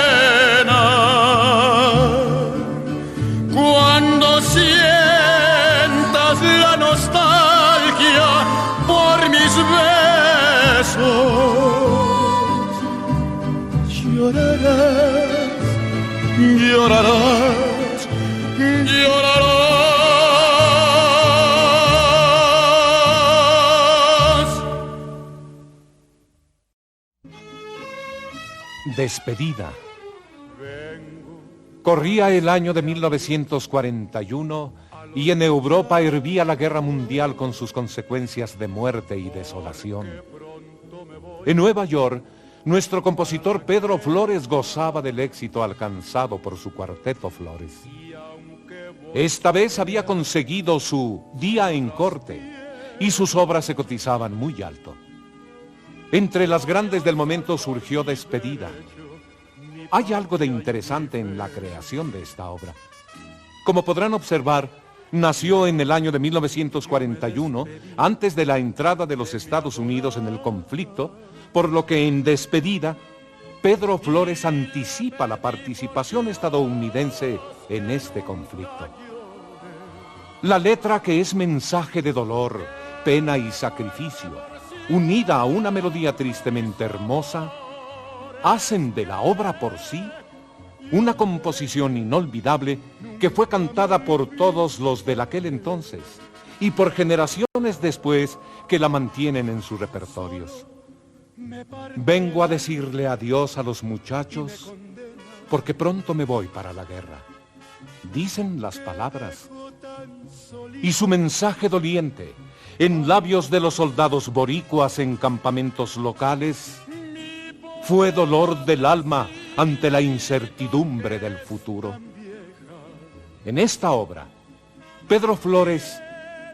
llorarás llorarás Despedida. Corría el año de 1941 y en Europa hervía la guerra mundial con sus consecuencias de muerte y desolación. En Nueva York, nuestro compositor Pedro Flores gozaba del éxito alcanzado por su cuarteto Flores. Esta vez había conseguido su día en corte y sus obras se cotizaban muy alto. Entre las grandes del momento surgió Despedida. Hay algo de interesante en la creación de esta obra. Como podrán observar, nació en el año de 1941, antes de la entrada de los Estados Unidos en el conflicto, por lo que en Despedida, Pedro Flores anticipa la participación estadounidense en este conflicto. La letra que es mensaje de dolor, pena y sacrificio, unida a una melodía tristemente hermosa, hacen de la obra por sí una composición inolvidable que fue cantada por todos los de aquel entonces y por generaciones después que la mantienen en sus repertorios. Vengo a decirle adiós a los muchachos porque pronto me voy para la guerra. Dicen las palabras. Y su mensaje doliente, en labios de los soldados boricuas en campamentos locales, fue dolor del alma ante la incertidumbre del futuro. En esta obra, Pedro Flores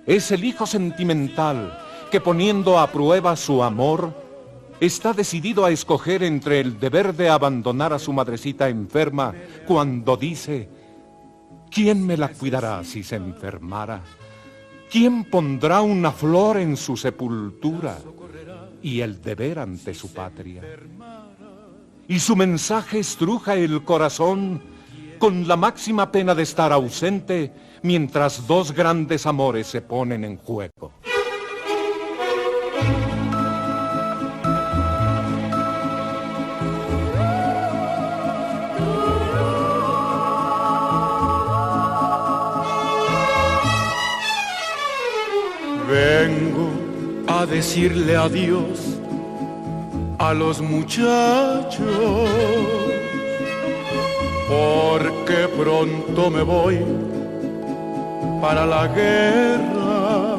es el hijo sentimental que poniendo a prueba su amor, está decidido a escoger entre el deber de abandonar a su madrecita enferma cuando dice, ¿quién me la cuidará si se enfermara? ¿Quién pondrá una flor en su sepultura? Y el deber ante su patria. Y su mensaje estruja el corazón con la máxima pena de estar ausente mientras dos grandes amores se ponen en juego. Decirle adiós a los muchachos, porque pronto me voy para la guerra.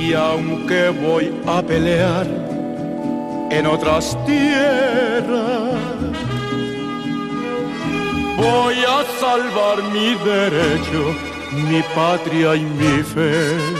Y aunque voy a pelear en otras tierras, voy a salvar mi derecho, mi patria y mi fe.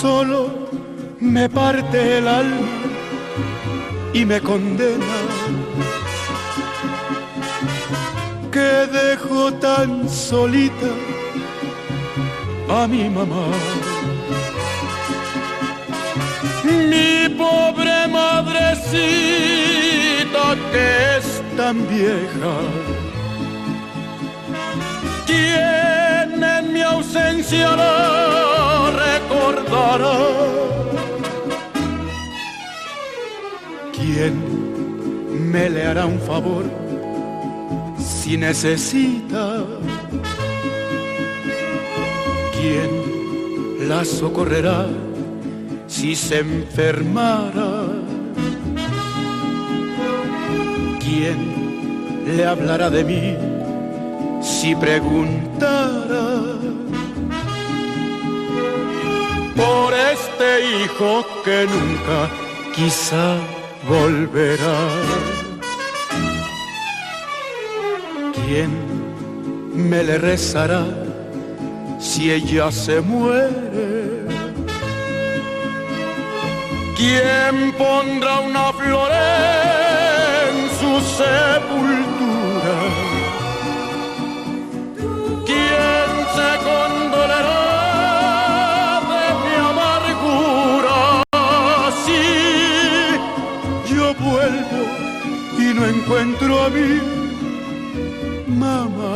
Solo me parte el alma y me condena que dejo tan solita a mi mamá. Mi pobre madrecita que es tan vieja, quien en mi ausencia la ¿Quién me le hará un favor si necesita? ¿Quién la socorrerá si se enfermara? ¿Quién le hablará de mí si preguntara? Por este hijo que nunca quizá volverá. ¿Quién me le rezará si ella se muere? ¿Quién pondrá una flor en su sepultura? Encuentro a mi mamá.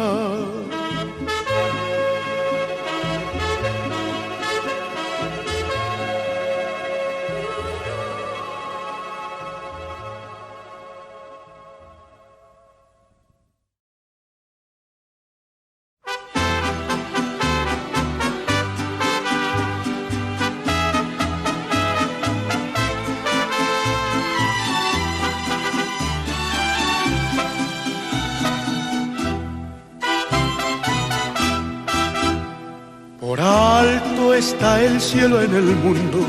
El cielo en el mundo,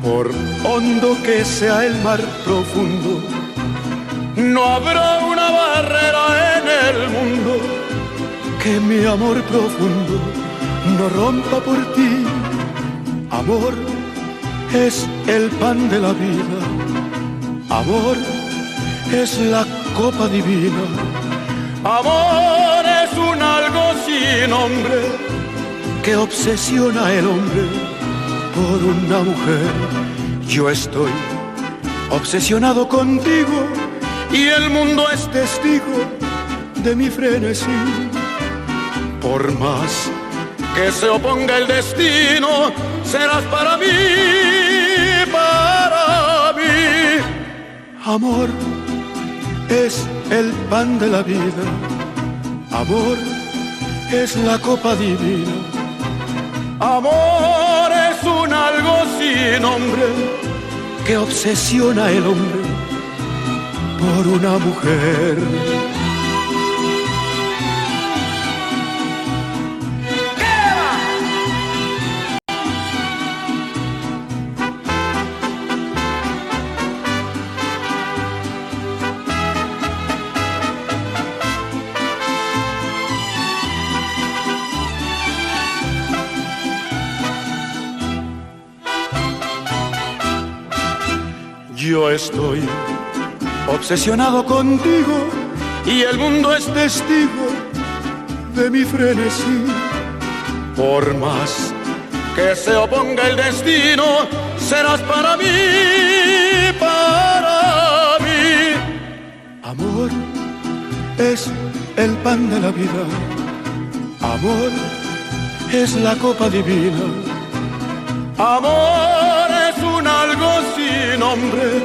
por hondo que sea el mar profundo, no habrá una barrera en el mundo que mi amor profundo no rompa por ti. Amor es el pan de la vida, amor es la copa divina, amor es un algo sin nombre que obsesiona al hombre por una mujer. Yo estoy obsesionado contigo y el mundo es testigo de mi frenesí. Por más que se oponga el destino, serás para mí, para mí. Amor es el pan de la vida, amor es la copa divina. Amor es un algo sin nombre que obsesiona al hombre por una mujer. Estoy obsesionado contigo y el mundo es testigo de mi frenesí. Por más que se oponga el destino, serás para mí, para mí. Amor es el pan de la vida, amor es la copa divina. Amor nombre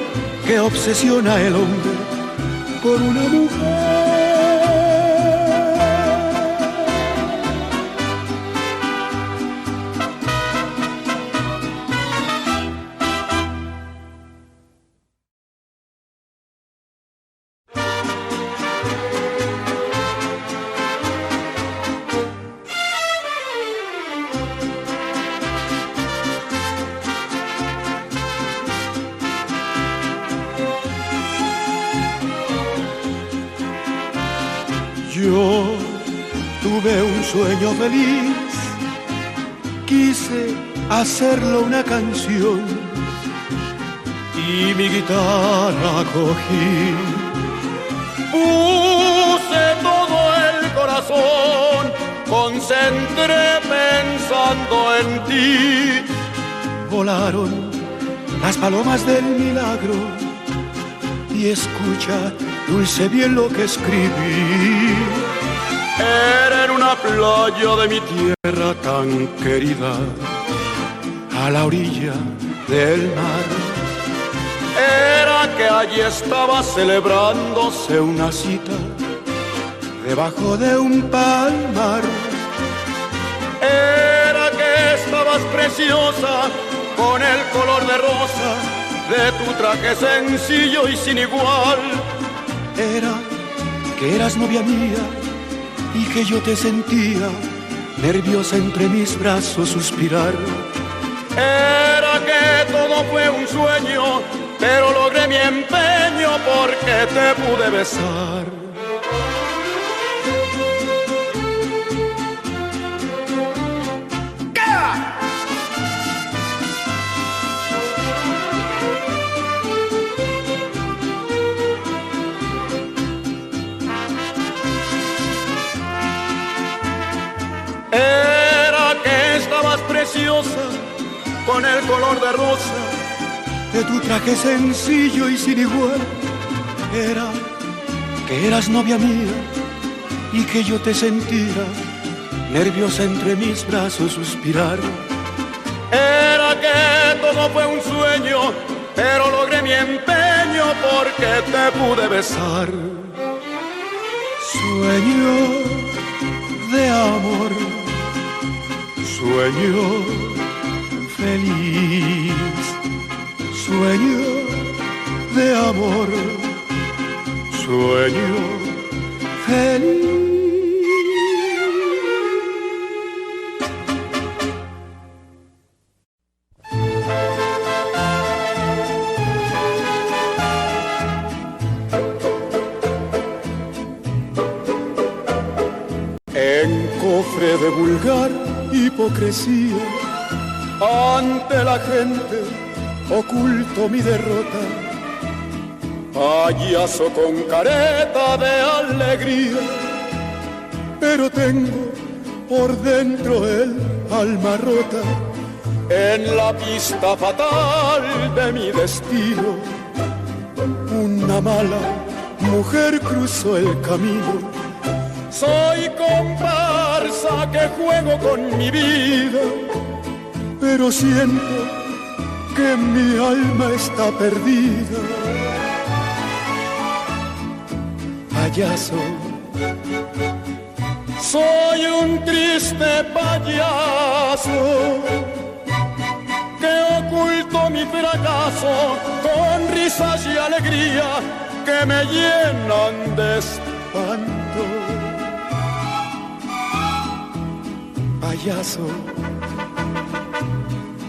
que obsesiona al hombre por una mujer. Canción y mi guitarra cogí. Puse todo el corazón, concentré pensando en ti. Volaron las palomas del milagro y escucha dulce bien lo que escribí. Era en una playa de mi tierra tan querida, a la orilla del mar. Era que allí estaba celebrándose una cita debajo de un palmar. Era que estabas preciosa con el color de rosa de tu traje sencillo y sin igual. Era que eras novia mía y que yo te sentía nerviosa entre mis brazos suspirar. Era que todo fue un sueño, pero logré mi empeño porque te pude besar. Con el color de rosa de tu traje sencillo y sin igual. Era que eras novia mía y que yo te sentía nerviosa entre mis brazos suspirar. Era que todo fue un sueño, pero logré mi empeño porque te pude besar. Sueño de amor, sueño feliz, sueño de amor, sueño feliz. En cofre de vulgar hipocresía, ante la gente oculto mi derrota. Payaso con careta de alegría, pero tengo por dentro el alma rota. En la pista fatal de mi destino, una mala mujer cruzó el camino. Soy comparsa que juego con mi vida, pero siento que mi alma está perdida. Payaso, soy un triste payaso que oculto mi fracaso con risas y alegría que me llenan de espanto. Payaso,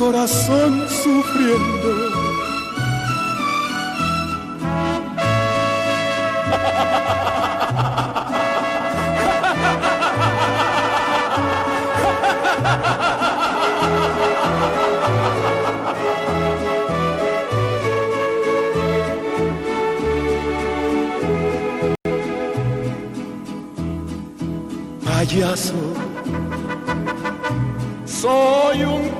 corazón sufriendo. Payaso, soy un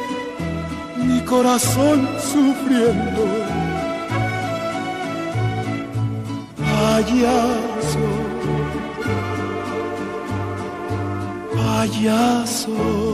corazón sufriendo. Payaso, payaso.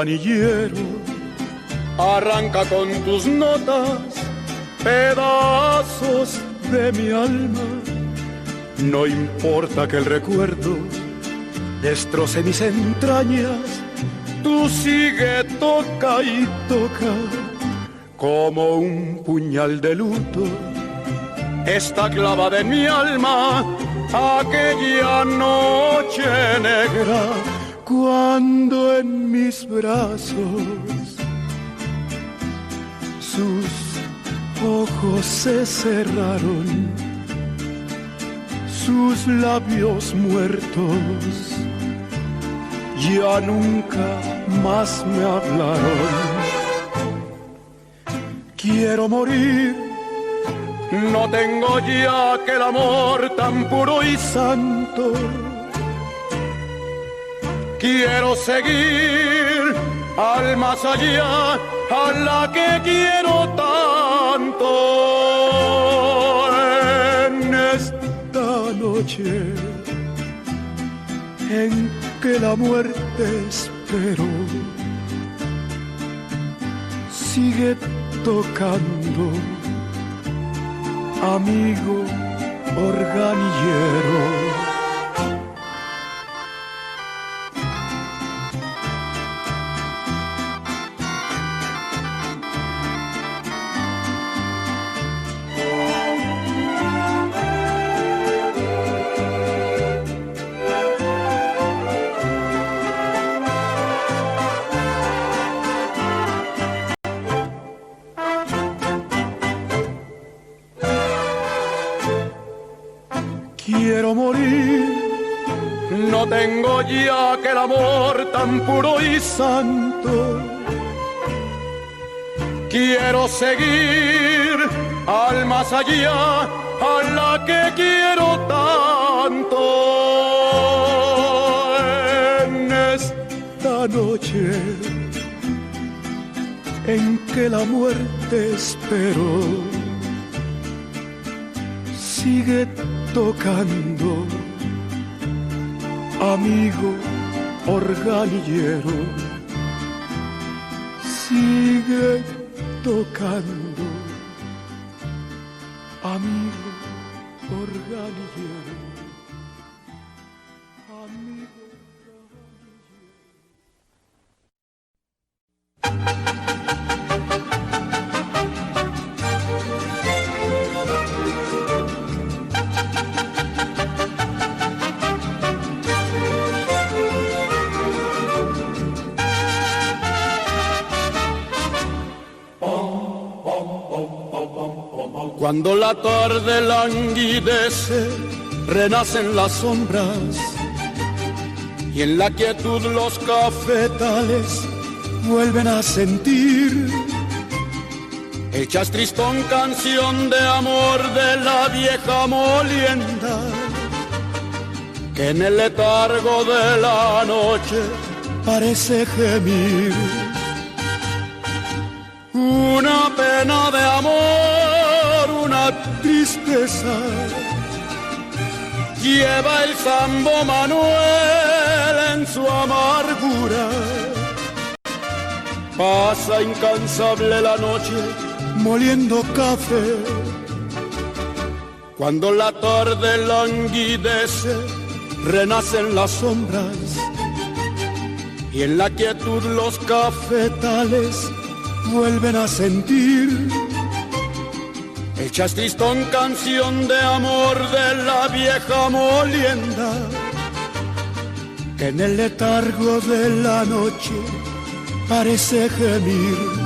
Amigo organillero, arranca con tus notas pedazos de mi alma. No importa que el recuerdo destroce mis entrañas, tú sigue, toca y toca como un puñal de luto. Está clavada en mi alma aquella noche negra cuando en mis brazos. Sus ojos se cerraron, sus labios muertos. Ya nunca más me hablaron. Quiero morir, no tengo ya que el amor tan puro y santo quiero seguir al más allá, a la que quiero tanto en esta noche en que la muerte espero. Sigue tocando, amigo organillero. Puro y santo. Quiero seguir al más allá, a la que quiero tanto. En esta noche en que la muerte esperó. Sigue tocando, amigo organillero. Sigue tocando, Cuando la tarde languidece, renacen las sombras. Y en la quietud los cafetales vuelven a sentir. El tristón canción de amor de la vieja molienda que en el letargo de la noche parece gemir. Una pena de amor, tristeza. Lleva el sambo Manuel en su amargura. Pasa incansable la noche moliendo café. Cuando la tarde languidece, renacen las sombras. Y en la quietud los cafetales vuelven a sentir el chastristón canción de amor de la vieja molienda que en el letargo de la noche parece gemir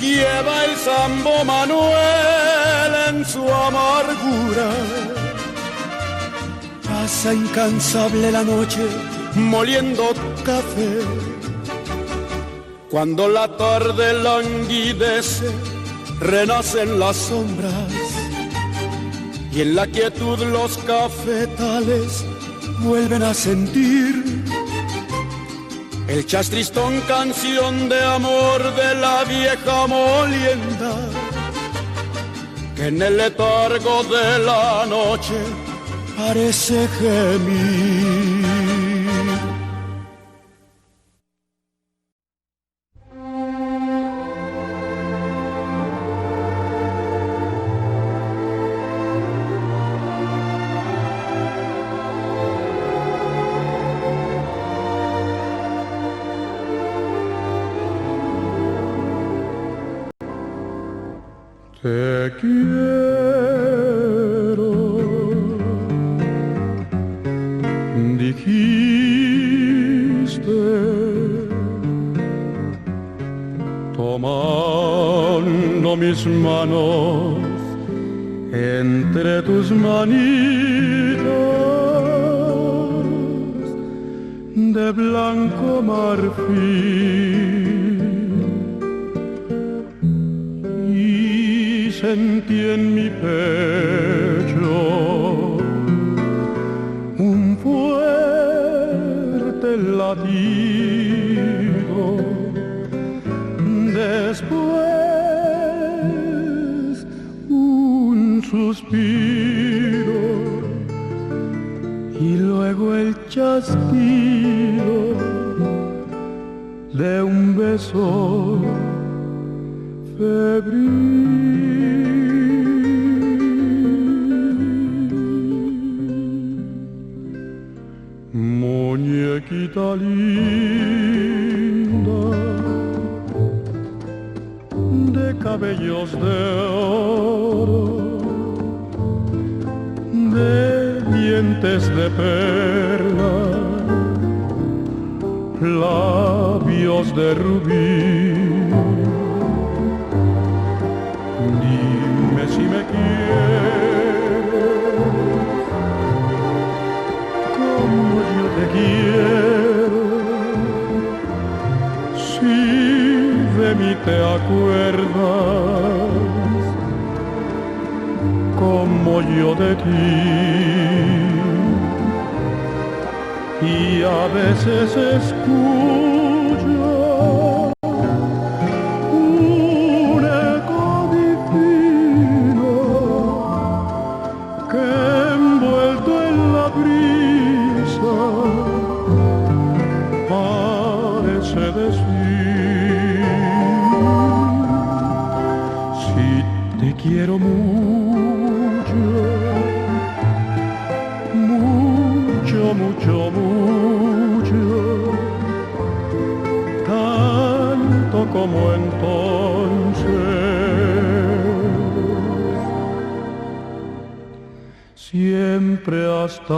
lleva el sambo Manuel en su amargura. Pasa incansable la noche moliendo café. Cuando la tarde languidece, renacen las sombras y en la quietud los cafetales vuelven a sentir el chastristón canción de amor de la vieja molienda, que en el letargo de la noche parece gemir. de cabellos de oro, de dientes de perla, labios de rubí. Dime si me quieres, como yo te quiero. De mí te acuerdas, como yo de ti. Y a veces escucho siempre hasta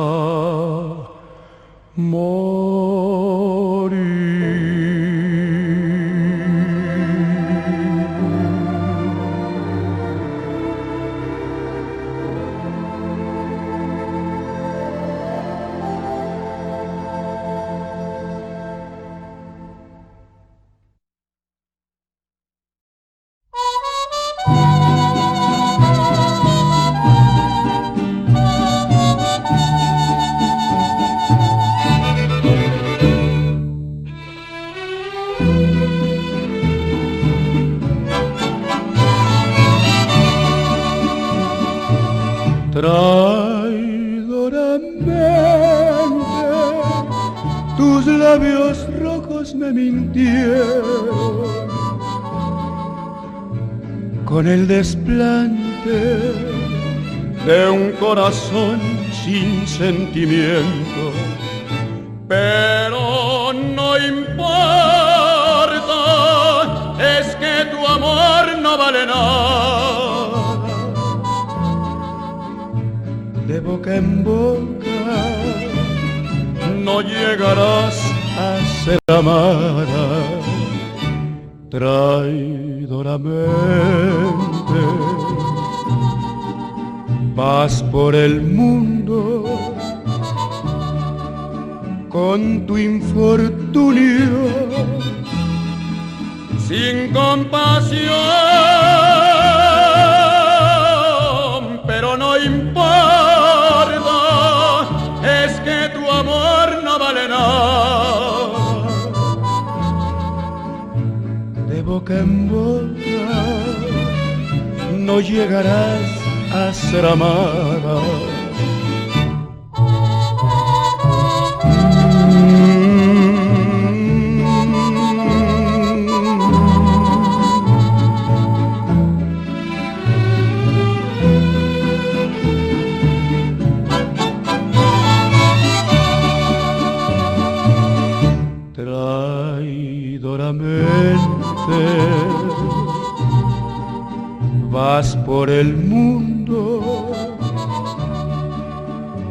vas por el mundo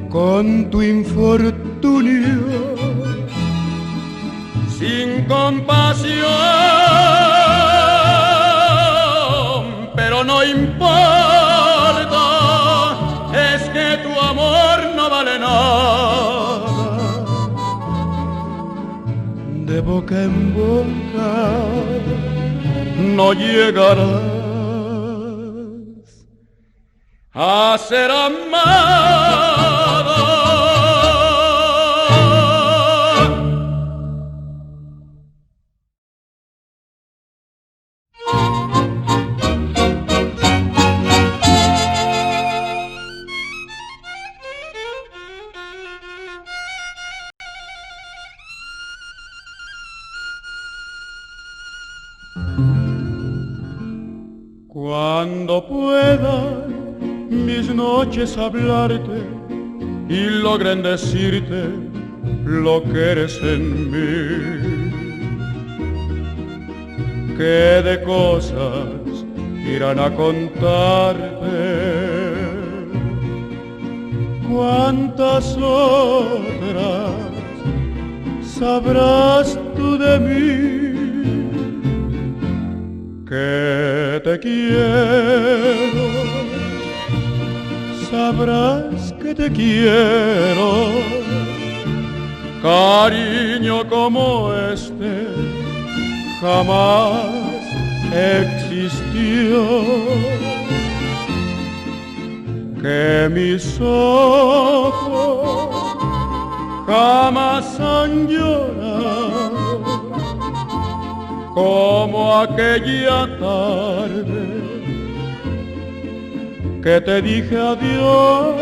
con tu infortunio sin compasión, pero no importa, es que tu amor no vale nada. De boca en boca no llegarás a ser amada. Hablarte y logren decirte lo que eres en mí, que de cosas irán a contarte, cuántas otras sabrás tú de mí que te quiero, sabrás que te quiero, cariño como este jamás existió. Que mis ojos jamás han llorado como aquella tarde que te dije adiós,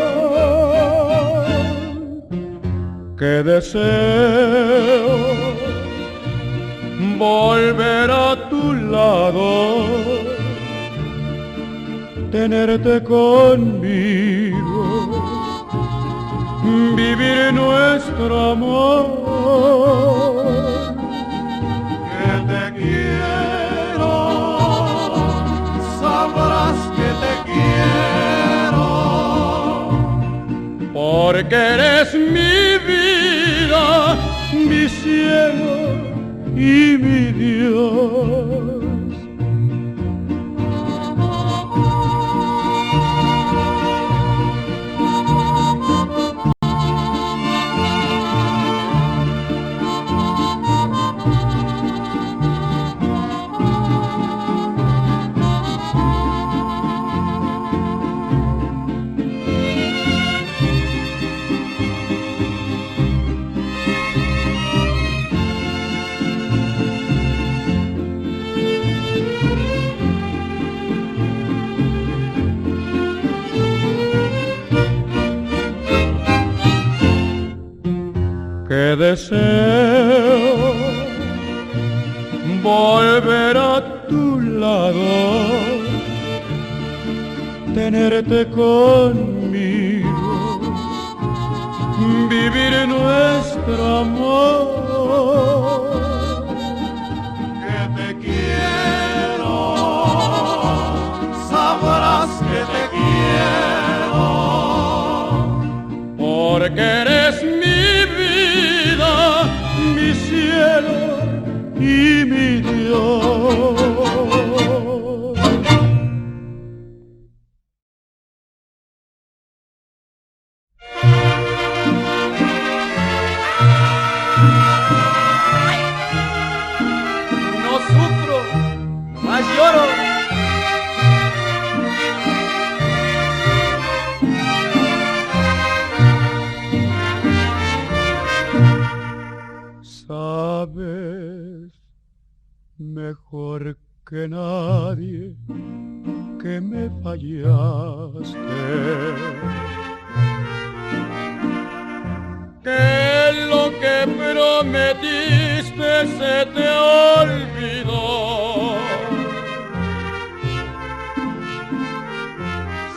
que deseo volver a tu lado, tenerte conmigo, vivir nuestro amor, que te quiero, sabrás porque eres mi vida, mi cielo y mi Dios. Deseo volver a tu lado, tenerte conmigo, vivir nuestro amor. Que te quiero, sabrás que te quiero, porque que nadie que me fallaste. Que lo que prometiste se te olvidó.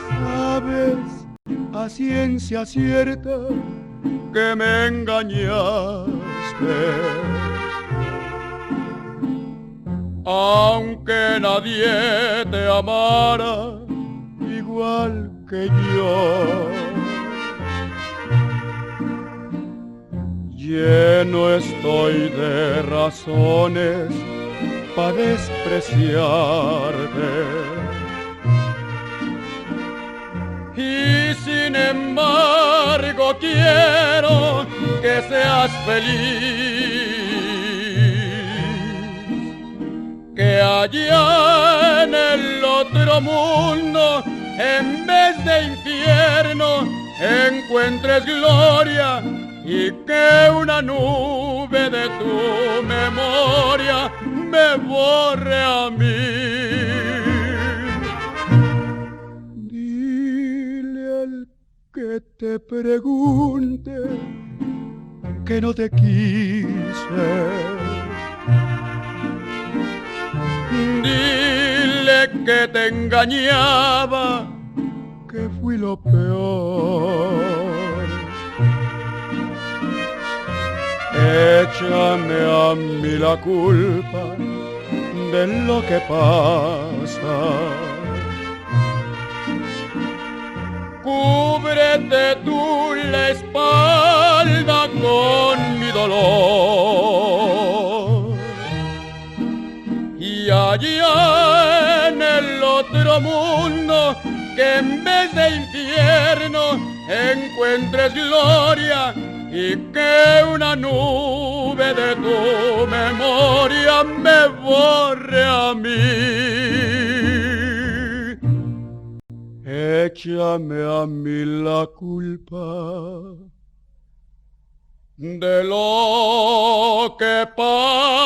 Sabes a ciencia cierta que me engañaste. Aunque nadie te amara igual que yo. Lleno estoy de razones para despreciarte. Y sin embargo quiero que seas feliz. Que allá en el otro mundo, en vez de infierno, encuentres gloria y que una nube de tu memoria me borre a mí. Dile al que te pregunte que no te quise. Dile que te engañaba, que fui lo peor. Échame a mí la culpa de lo que pasa. Cúbrete tú la espalda con mi dolor. Allá en el otro mundo, que en vez de infierno encuentres gloria y que una nube de tu memoria me borre a mí. Échame a mí la culpa de lo que pasa.